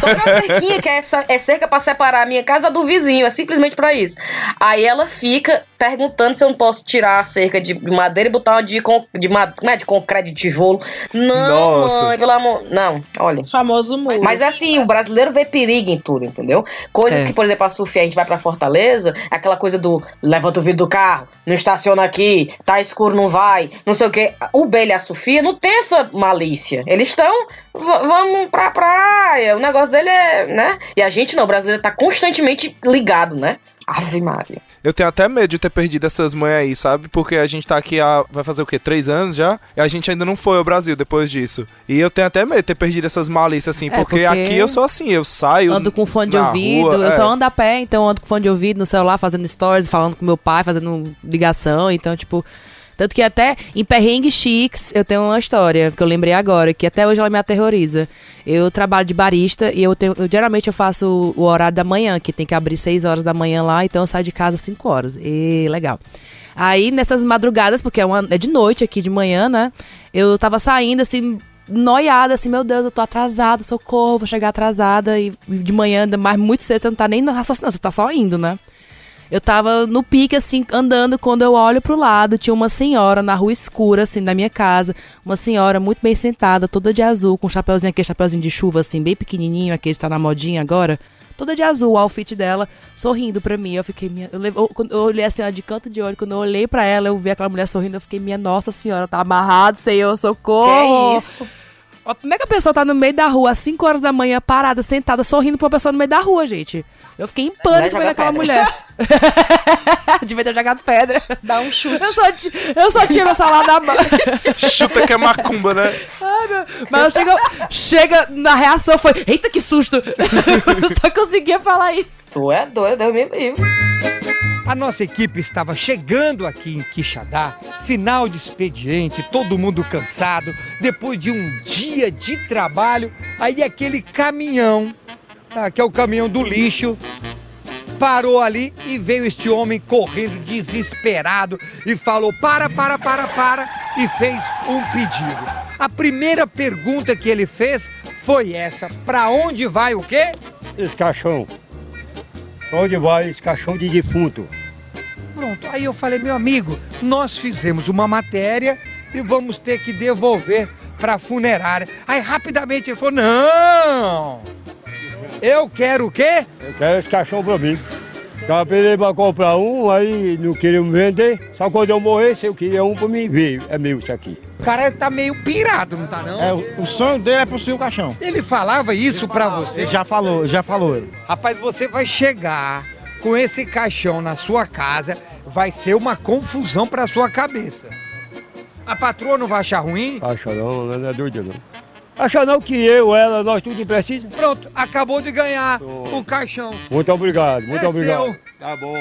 Só que a cerquinha que é, essa, é cerca pra separar a minha casa do vizinho. É simplesmente pra isso. Aí ela fica perguntando se eu não posso tirar a cerca de madeira e botar uma de, con- de, ma- é, de concreto, de tijolo. Não, Nossa. mãe, pelo amor. Não, olha. O famoso muro. Mas assim, o brasileiro vê perigo em tudo, entendeu? Coisas É. que, por exemplo, a Sofia, a gente vai pra Fortaleza, aquela coisa do levanta o vidro do carro, não estaciona aqui, tá escuro, não vai, não sei o quê. O Bela e a Sofia não tem essa malícia. Eles estão, "V- vamos pra praia, o negócio dele é, né? E a gente não, o brasileiro tá constantemente ligado, né? Ave Maria. Eu tenho até medo de ter perdido essas mães aí, sabe? Porque a gente tá aqui há. Vai fazer o quê? Três anos já? E a gente ainda não foi ao Brasil depois disso. E eu tenho até medo de ter perdido essas malícias, assim. É, porque, porque aqui eu sou assim, eu saio. Ando com fone de ouvido, rua, eu é. só ando a pé, então ando com fone de ouvido no celular, fazendo stories, falando com meu pai, fazendo ligação, então, tipo. Tanto que até em perrengue chiques eu tenho uma história que eu lembrei agora, que até hoje ela me aterroriza. Eu trabalho de barista e eu tenho. eu- geralmente eu faço o horário da manhã, que tem que abrir 6 horas da manhã lá, então eu saio de casa às 5 horas. E legal. Aí nessas madrugadas, porque é, uma- é de noite aqui de manhã, né? Eu tava saindo assim, noiada, assim, meu Deus, eu tô atrasada, socorro, vou chegar atrasada. E de manhã, mais muito cedo, você não tá nem na raciocinando, você tá só indo, né? Eu tava no pique, assim, andando, quando eu olho pro lado, tinha uma senhora na rua escura, assim, da minha casa. Uma senhora muito bem sentada, toda de azul, com um chapeuzinho, aquele chapeuzinho de chuva, assim, bem pequenininho, aquele que tá na modinha agora. Toda de azul, o outfit dela, sorrindo pra mim. Eu fiquei, minha... Eu, eu- eu olhei assim, de canto de olho, quando eu olhei pra ela, eu vi aquela mulher sorrindo, eu fiquei, minha nossa senhora, tá amarrado, senhor, socorro. Que isso? Como é que a pessoa tá no meio da rua, às 5 horas da manhã, parada, sentada, sorrindo pra uma pessoa no meio da rua, gente? Eu fiquei em pânico vendo aquela mulher. Devia ter jogado pedra. Dá um chute. Eu só, eu só tinha meu celular na mão. Chuta que é macumba, né? Ai, meu- Mas chega, chega na reação, foi: Eita, que susto! Eu só conseguia falar isso. Tu é doido, Deus me livre. A nossa equipe estava chegando aqui em Quixadá, final de expediente, todo mundo cansado, depois de um dia de trabalho. Aí aquele caminhão, tá, que é o caminhão do lixo, parou ali e veio este homem correndo desesperado e falou: para, para, para, para, e fez um pedido. A primeira pergunta que ele fez foi essa: para onde vai o quê? Esse caixão. Onde vai esse caixão de defunto? Pronto, aí eu falei, meu amigo, nós fizemos uma matéria e vamos ter que devolver para a funerária. Aí rapidamente ele falou, não, eu quero o quê? Eu quero esse caixão pra mim. Tava pedindo pra comprar um, aí não queriam me vender. Só quando eu morresse, eu queria um pra mim ver. É meu isso aqui. O cara tá meio pirado, não tá não? É, o sonho dele é possuir o caixão. Ele falava isso pra você? Já falou, já falou ele. Rapaz, você vai chegar com esse caixão na sua casa, vai ser uma confusão pra sua cabeça. A patroa não vai achar ruim? Acha não, não é doido não. Acha não que eu, ela, nós tudo precisa? Pronto, acabou de ganhar o caixão. Muito obrigado, muito É obrigado. seu. Tá bom.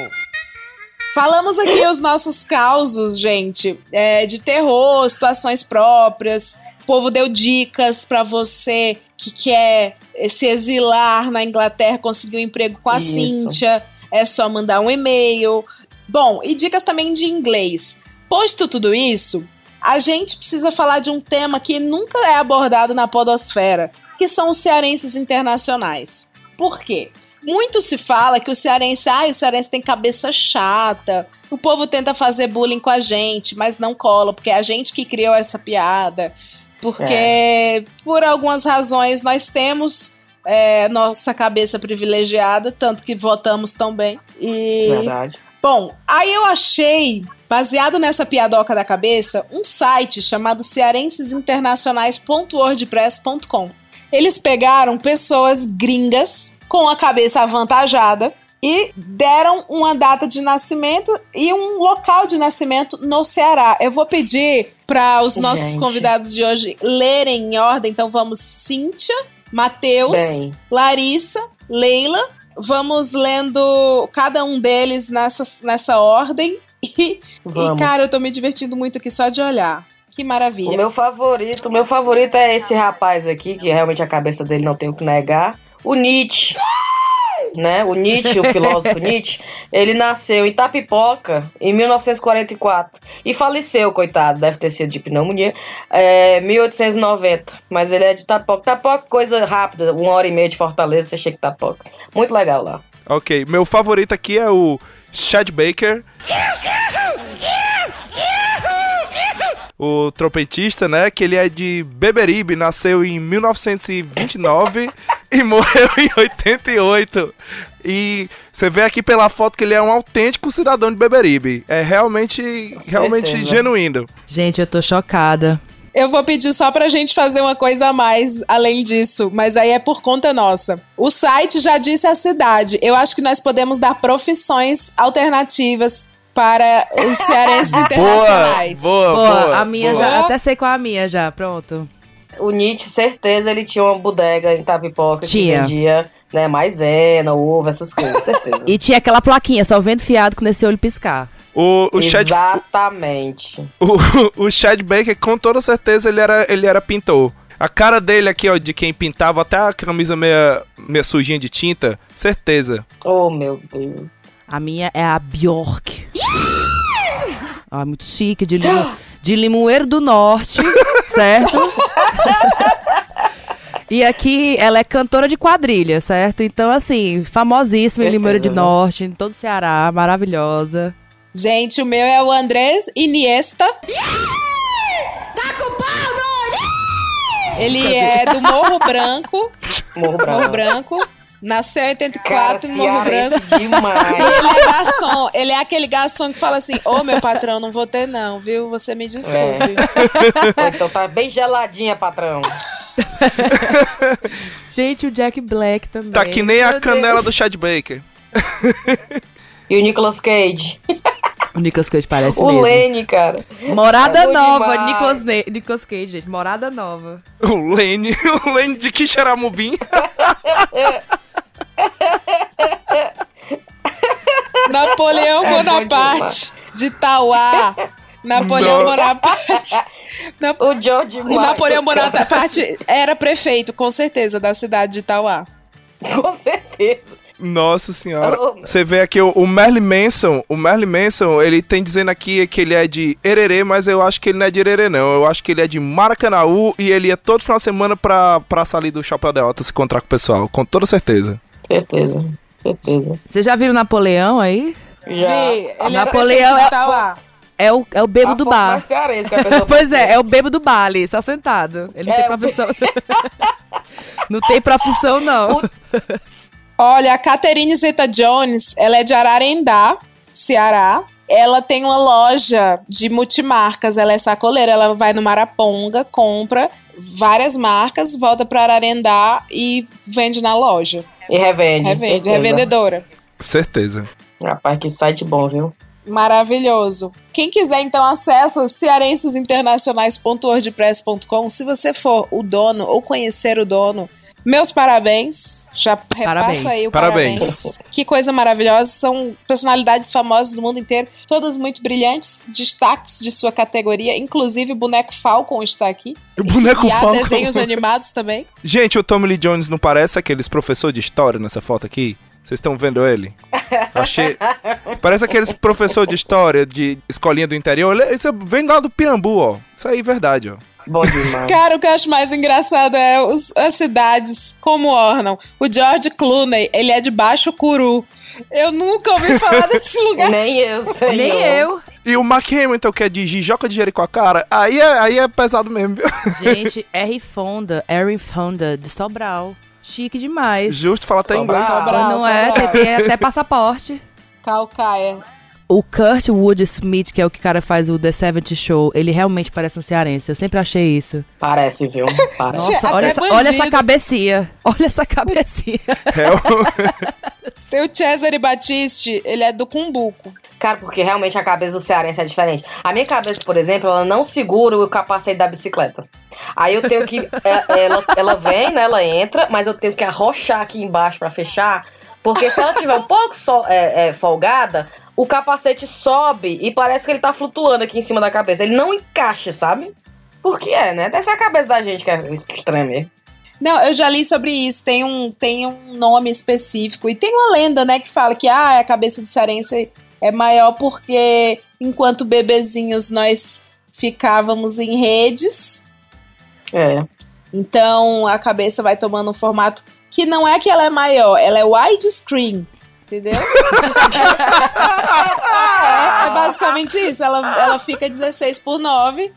Falamos aqui os nossos causos, gente, é, de terror, situações próprias. O povo deu dicas pra você que quer se exilar na Inglaterra, conseguir um emprego com a Isso. Cíntia. É só mandar um e-mail. Bom, e dicas também de inglês. Posto tudo isso, a gente precisa falar de um tema que nunca é abordado na podosfera, que são os cearenses internacionais. Por quê? Muito se fala que o cearense, ah, o cearense tem cabeça chata. O povo tenta fazer bullying com a gente, mas não cola, porque é a gente que criou essa piada. Porque, por algumas razões, nós temos é, nossa cabeça privilegiada, tanto que votamos tão bem. E Verdade. Bom, aí eu achei, baseado nessa piadoca da cabeça, um site chamado cearensesinternacionais.wordpress.com. Eles pegaram pessoas gringas com a cabeça avantajada e deram uma data de nascimento e um local de nascimento no Ceará. Eu vou pedir para os nossos Gente. convidados de hoje lerem em ordem, então vamos Cíntia, Matheus. Larissa, Leila. Vamos lendo cada um deles nessa, nessa ordem. E, e, cara, eu tô me divertindo muito aqui só de olhar. Que maravilha. O meu favorito, o meu favorito é esse rapaz aqui, que realmente a cabeça dele não tem o que negar. O Nietzsche. Né? O Nietzsche, o filósofo Nietzsche, ele nasceu em Tapipoca em 1944 e faleceu, coitado, deve ter sido de pneumonia, é, 1890. Mas ele é de Tapipoca. Tapipoca, coisa rápida, uma hora e meia de Fortaleza, você chega em Tapipoca. Muito legal lá. Ok, meu favorito aqui é o Chad Baker. O trompetista, né? Que ele é de Beberibe, nasceu em 1929 e morreu em 88. E você vê aqui pela foto que ele é um autêntico cidadão de Beberibe. É realmente, realmente genuíno. Gente, eu tô chocada. Eu vou pedir só pra gente fazer uma coisa a mais além disso, mas aí é por conta nossa. O site já disse a cidade. Eu acho que nós podemos dar profissões alternativas para os cearenses internacionais. Boa, Boa, boa. a minha boa. já. Até sei qual é a minha já, pronto. O Nietzsche, certeza, ele tinha uma bodega em Tapipoca Tinha. que vendia né, maisena, ovo, essas coisas, certeza. E tinha aquela plaquinha, só vendo fiado com esse olho piscar. O, o Chad, Exatamente. o, o Chad Baker, com toda certeza, ele era, ele era pintor. A cara dele aqui, ó, de quem pintava até a camisa meia, meia sujinha de tinta, certeza. Oh, meu Deus. A minha é a Bjork. Ah, muito chique, de, limo, de Limoeiro do Norte, certo? E aqui ela é cantora de quadrilha, certo? Então, assim, famosíssima em Certeza, Limoeiro do né? Norte, em todo o Ceará, maravilhosa. Gente, o meu é o Andrés Iniesta. Ele é do Morro Branco. Morro Branco. Morro Branco. Nasceu em 84 Cara, no Morro Branco. demais. E ele é garçom. Ele é aquele garçom que fala assim: Ô meu patrão, não vou ter, não, viu? Você me desculpe. Ou então tá bem geladinha, patrão. Gente, o Jack Black também. Tá que nem a Meu canela Deus. do Chad Baker. E o Nicolas Cage. O Nicolas Cage parece o mesmo. Lenny, cara. Morada É Nova. Nicolas, Ne Nicolas Cage, gente. Morada Nova. O Lane, o Lane de Quixeramobim. Napoleão É Bonaparte de Tauá. Napoleão. Bonaparte. O George O Michael, Napoleão. Bonaparte era prefeito, com certeza, da cidade de Tauá. Com certeza. Nossa senhora. Oh. Você vê aqui o, o Merlin Manson, o Merlin Manson, ele tem dizendo aqui que ele é de Hererê, mas eu acho que ele não é de Hererê não. Eu acho que ele é de Maracanaú e ele ia todo final de semana pra praça ali do Chapéu de Alta se encontrar com o pessoal, com toda certeza. Certeza. Certeza. Vocês já viram Napoleão aí? Vi, ele Napoleão prefeito de é, é o, é o bebo A do bar. pois é, é o bebo do bar ali, só sentado. Ele não É, tem profissão. não tem profissão, não. Olha, a Catherine Zeta Jones, ela é de Ararendá, Ceará. Ela tem uma loja de multimarcas, ela é sacoleira, ela vai no Maraponga, compra várias marcas, volta pra Ararendá e vende na loja. E revende. Revende, revendedora. Certeza. Rapaz, que site bom, viu? Maravilhoso. Quem quiser, então, acessa cearensesinternacionais.wordpress.com. Se você for o dono ou conhecer o dono, meus parabéns. Já Parabéns. repassa aí o Parabéns. parabéns. Que coisa maravilhosa. São personalidades famosas do mundo inteiro, todas muito brilhantes, destaques de sua categoria. Inclusive, o boneco Falcon está aqui. O boneco e há Falcon. desenhos animados também. Gente, o Tommy Lee Jones não parece aqueles professor de história nessa foto aqui? Vocês estão vendo ele? Achei. Parece aqueles professor de história de escolinha do interior. Ele- Isso vem lá do Pirambu, ó. Isso aí é verdade, ó. Bom demais. Cara, o que eu acho mais engraçado é os- as cidades como ornam. O George Clooney, ele é de Baixo Curu. Eu nunca ouvi falar desse lugar. Nem eu, senhor. Nem eu. E o Mark Hamilton, que é de Jijoca de Jericoacoara, aí é, aí é pesado mesmo, viu? Gente, R. Fonda, Erin Fonda, de Sobral. Chique demais. Justo falar até Sobral. inglês. Sobral, Não é? Sobral. Tem, tem até passaporte. Calcaia. O Kurt Wood Smith, que é o que cara faz o The 70 Show, ele realmente parece um cearense. Eu sempre achei isso. Parece, viu? Parece. Nossa, olha essa, olha essa cabecinha. Olha essa cabecinha. É o- Tem o Cesare Battisti, ele é do Cumbuco. Cara, porque realmente a cabeça do cearense é diferente. A minha cabeça, por exemplo, ela não segura o capacete da bicicleta. Aí eu tenho que. é, Ela, ela vem, né? Ela entra, mas eu tenho que arrochar aqui embaixo pra fechar. Porque se ela tiver um pouco só, é, é, folgada, o capacete sobe e parece que ele tá flutuando aqui em cima da cabeça. Ele não encaixa, sabe? Por que é, né? Deve ser a cabeça da gente que é estranha. Não, eu já li sobre isso. Tem um, tem um nome específico. E tem uma lenda, né, que fala que ah, a cabeça de cearense é maior porque enquanto bebezinhos nós ficávamos em redes. É. Então a cabeça vai tomando um formato que não é que ela é maior, ela é widescreen. Entendeu? é, é basicamente isso. Ela, ela fica 16 por 9,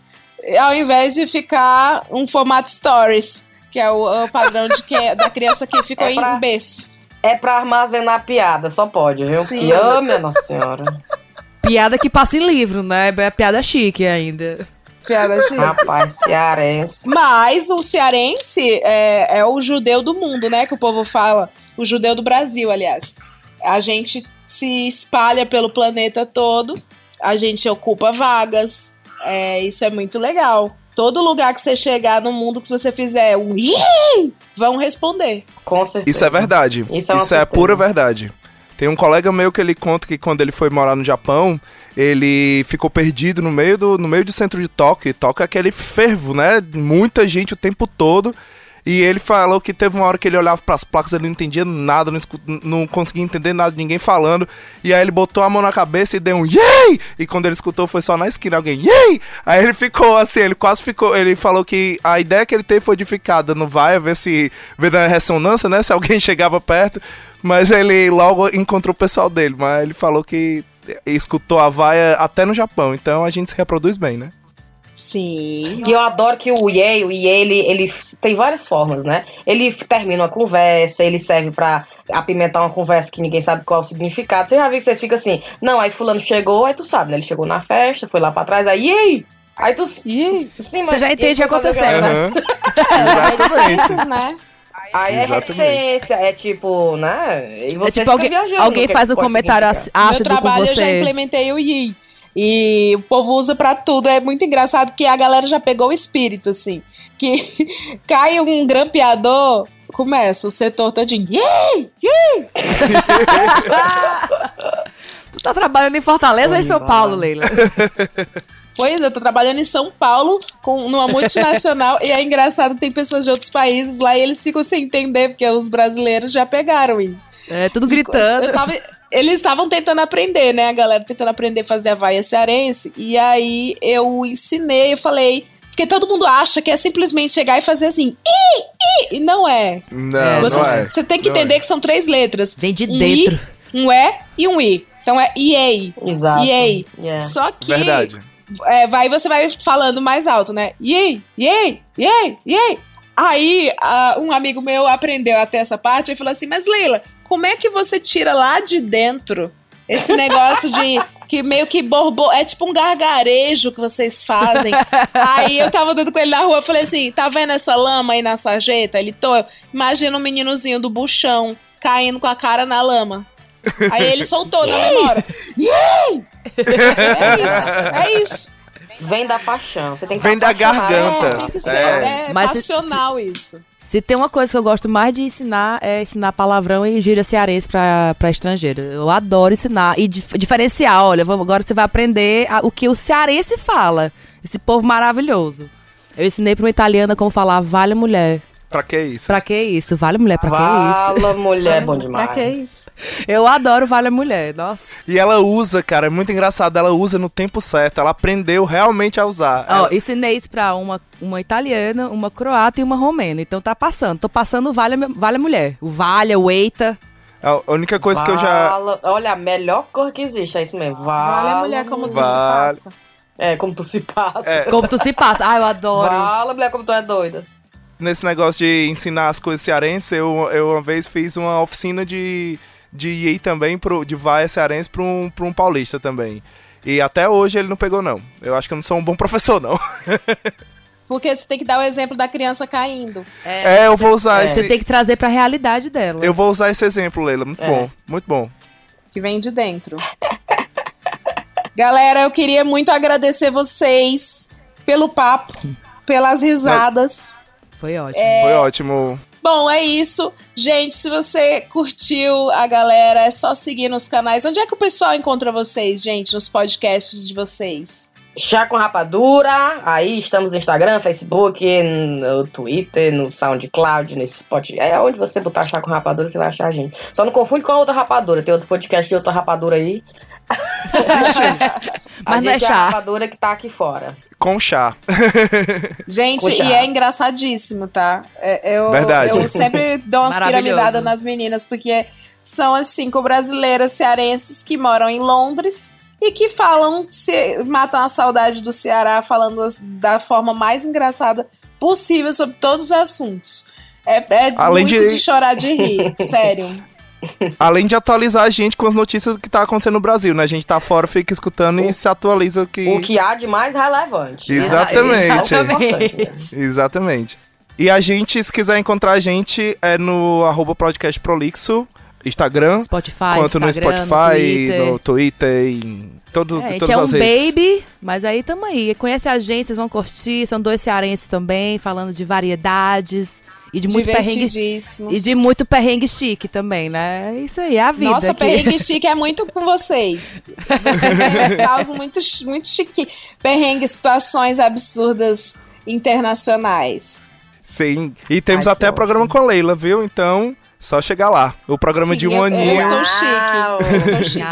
ao invés de ficar um formato stories, que é o, o padrão de que, da criança que ficou É pra- em berço. É pra armazenar piada, só pode, viu? Sim. Oh, minha nossa senhora. Piada que passa em livro, né? É piada chique ainda. piada chique. Rapaz, cearense. Mas o cearense é, é o judeu do mundo, né? Que o povo fala. O judeu do Brasil, aliás. A gente se espalha pelo planeta todo, a gente ocupa vagas. É, isso é muito legal. Todo lugar que você chegar no mundo que se você fizer um vão responder. Com certeza. Isso é verdade. Isso Isso é é, uma certeza. pura verdade. Tem um colega meu que ele conta que quando ele foi morar no Japão, ele ficou perdido no meio do, no meio do centro de Tóquio. E Tóquio é aquele fervo, né? Muita gente o tempo todo. E ele falou que teve uma hora que ele olhava pras placas, ele não entendia nada, não, escu- não conseguia entender nada de ninguém falando. E aí ele botou a mão na cabeça e deu um yay! E quando ele escutou foi só na esquina alguém yay! Aí ele ficou assim, ele quase ficou. Ele falou que a ideia que ele teve foi de ficar dando vai, ver se. ver a ressonância, né? Se alguém chegava perto. Mas ele logo encontrou o pessoal dele. Mas ele falou que escutou a vaia até no Japão. Então a gente se reproduz bem, né? Sim. E eu adoro que o Yay, o Yay, ele, ele tem várias formas, né? Ele termina uma conversa, ele serve pra apimentar uma conversa que ninguém sabe qual é o significado. Você já viu que vocês ficam assim, não, aí fulano chegou, aí tu sabe, né? Ele chegou na festa, foi lá pra trás, aí Yay! Aí tu... Sim, Você já entende o que aconteceu, Aham. Reticências, né? Aí é Exatamente. reticência, é tipo, né? E É você tipo fica alguém, viajando alguém faz que um comentário meu ácido com trabalho eu já você. implementei o Yi. E o povo usa pra tudo. É muito engraçado que a galera já pegou o espírito, assim. Que cai um grampeador, começa o setor todinho. Yi! Tu tá trabalhando em Fortaleza ou em São Paulo, Leila? Pois é, eu tô trabalhando em São Paulo, com, numa multinacional, e é engraçado que tem pessoas de outros países lá e eles ficam sem entender, porque os brasileiros já pegaram isso. É, tudo gritando. Eu tava- eles estavam tentando aprender, né? A galera tentando aprender a fazer a vaia cearense. E aí eu ensinei, eu falei. Porque todo mundo acha que é simplesmente chegar e fazer assim. "Ih, ih", e não é. Não, você, não é. você tem que Não entender é. que são três letras. Vem de um dentro. I, um E e um I. Então é EA. Exato. EA. Yeah. Só que. Verdade. É, vai você vai falando mais alto, né? Yay, yay, yay, yay. Aí, ah, um amigo meu aprendeu até essa parte e falou assim: Mas Leila, como é que você tira lá de dentro esse negócio de que meio que borbo é tipo um gargarejo que vocês fazem? aí eu tava andando com ele na rua, falei assim: Tá vendo essa lama aí na sarjeta? Ele tô. Imagina um meninozinho do buchão caindo com a cara na lama. Aí ele soltou na memória. Yay! É isso, é isso. Vem da paixão. Você tem que Vem da garganta. É, tem que ser É. é, Mas se- passional isso. Se tem uma coisa que eu gosto mais de ensinar é ensinar palavrão e gíria cearense pra, pra estrangeiro. Eu adoro ensinar e dif- diferenciar. Olha, agora você vai aprender a- o que o cearense fala. Esse povo maravilhoso. Eu ensinei pra uma italiana como falar vale mulher. Pra que isso? Pra que isso? Vale mulher, pra que isso? Fala, mulher, é bom demais. Pra que isso? Eu adoro vale mulher, nossa. E ela usa, cara, é muito engraçado. Ela usa no tempo certo. Ela aprendeu realmente a usar. Ó, Ela- ensinei isso pra uma, uma italiana, uma croata e uma romena. Então tá passando. Tô passando o vale, vale mulher. O vale, o eita. A única coisa que eu já. Olha, a melhor cor que existe, é isso mesmo. Vale, Vale a mulher como tu se Vale. passa. É, como tu se passa. É. Como tu se passa. Ah, eu adoro. Fala, mulher, como tu é doida. Nesse negócio de ensinar as coisas cearenses, eu, eu uma vez fiz uma oficina de, de EA também, pro, de vaia cearense pra um, pra um paulista também. E até hoje ele não pegou, não. Eu acho que eu não sou um bom professor, não. Porque você tem que dar o exemplo da criança caindo. É, eu vou usar Você esse. tem que trazer pra realidade dela. Eu vou usar esse exemplo, Leila. Muito É. bom, muito bom. Que vem de dentro. Galera, eu queria muito agradecer vocês pelo papo, pelas risadas. Foi ótimo. Foi ótimo. Bom, é isso. Gente, se você curtiu a galera, é só seguir nos canais. Onde é que o pessoal encontra vocês, gente, nos podcasts de vocês? Chá com Rapadura, aí estamos no Instagram, Facebook, no Twitter, no SoundCloud, no Spotify. É onde você botar Chá com Rapadura, você vai achar a gente. Só não confunde com a outra rapadura, tem outro podcast de outra rapadura aí. a Mas não é gente a chá. rapadura que tá aqui fora. Com chá. Gente, Puxa. e é engraçadíssimo, tá? É- Eu, Verdade. eu sempre dou umas piramidadas nas meninas, porque são as cinco brasileiras cearenses que moram em Londres e que falam, se, matam a saudade do Ceará falando as- da forma mais engraçada possível sobre todos os assuntos. É, é Além muito de- de... chorar de rir, sério. Além de atualizar a gente com as notícias que tá acontecendo no Brasil, né? A gente tá fora, fica escutando e se atualiza o que. O que há de mais relevante. Exatamente. O mesmo. Exatamente. E a gente, se quiser encontrar a gente, é no arroba podcast prolixo, Instagram. Spotify, quanto no Instagram, no Spotify, Twitter. no Twitter, em todo, É, a gente todas é um as redes. baby, mas aí tamo aí. Conhece a gente, vocês vão curtir. São dois cearenses também, falando de variedades. E de muito perrengue. E de muito perrengue chique também, né? É Isso aí, é a vida. Nossa, aqui. perrengue chique é muito com vocês. Vocês têm casos muito, muito chique. Perrengue, situações absurdas internacionais. Sim. E temos Ai, até programa com a Leila, viu? Então, só chegar lá. O programa de Sim, um eu- aninho. Eu estou chique. Eu estou chique.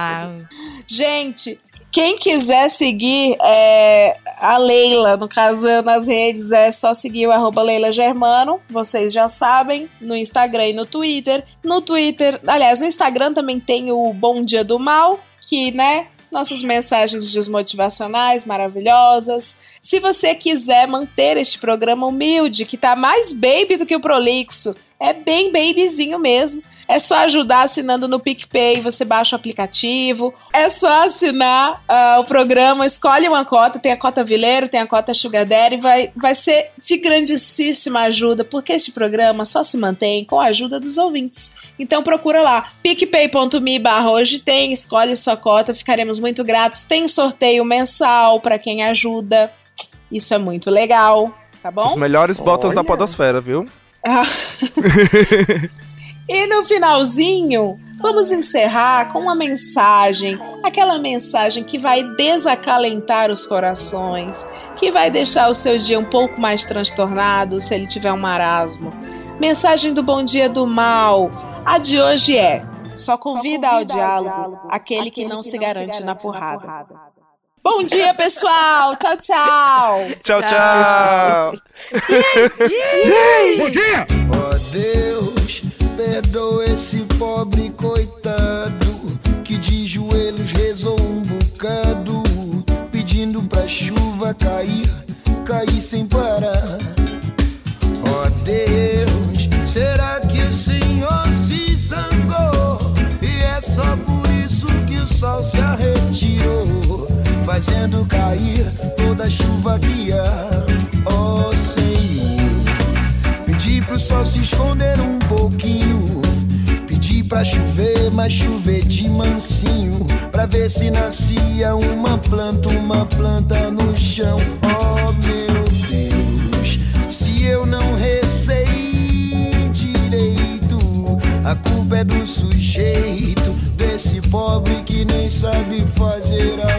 Gente, quem quiser seguir é, a Leila, no caso eu nas redes, é só seguir o arroba Leila Germano, vocês já sabem, no Instagram e no Twitter. No Twitter, aliás, no Instagram também tem o Bom Dia do Mal, que, né, nossas mensagens desmotivacionais maravilhosas. Se você quiser manter este programa humilde, que tá mais baby do que o prolixo, é bem babyzinho mesmo. É só ajudar assinando no PicPay, você baixa o aplicativo. É só assinar ah, o programa, escolhe uma cota, tem a cota Vileiro, tem a cota Sugar Daddy, vai, vai ser de grandíssima ajuda, porque este programa só se mantém com a ajuda dos ouvintes. Então procura lá, picpay.me barra hoje tem, escolhe sua cota, ficaremos muito gratos. Tem sorteio mensal para quem ajuda, isso é muito legal, tá bom? Os melhores botas da Olha. podosfera, viu? E no finalzinho, vamos encerrar com uma mensagem, aquela mensagem que vai desacalentar os corações, que vai deixar o seu dia um pouco mais transtornado se ele tiver um marasmo. Mensagem do Bom Dia do Mal. A de hoje é: só convida ao diálogo aquele que não se garante na porrada. Bom dia, pessoal! Tchau, tchau! Tchau, tchau! Bom dia! Ó Deus, perdoa esse pobre coitado que de joelhos rezou um bocado, pedindo pra chuva cair, cair sem parar. Ó Deus, será que o Senhor se zangou? E é só por isso que o sol se retirou, fazendo cair toda a chuva que há. Ó Senhor, pedi pro sol se esconder um pouquinho. Pedi pra chover, mas chover de mansinho. Pra ver se nascia uma planta, uma planta no chão. Oh meu Deus, se eu não rezei direito, a culpa é do sujeito, desse pobre que nem sabe fazer a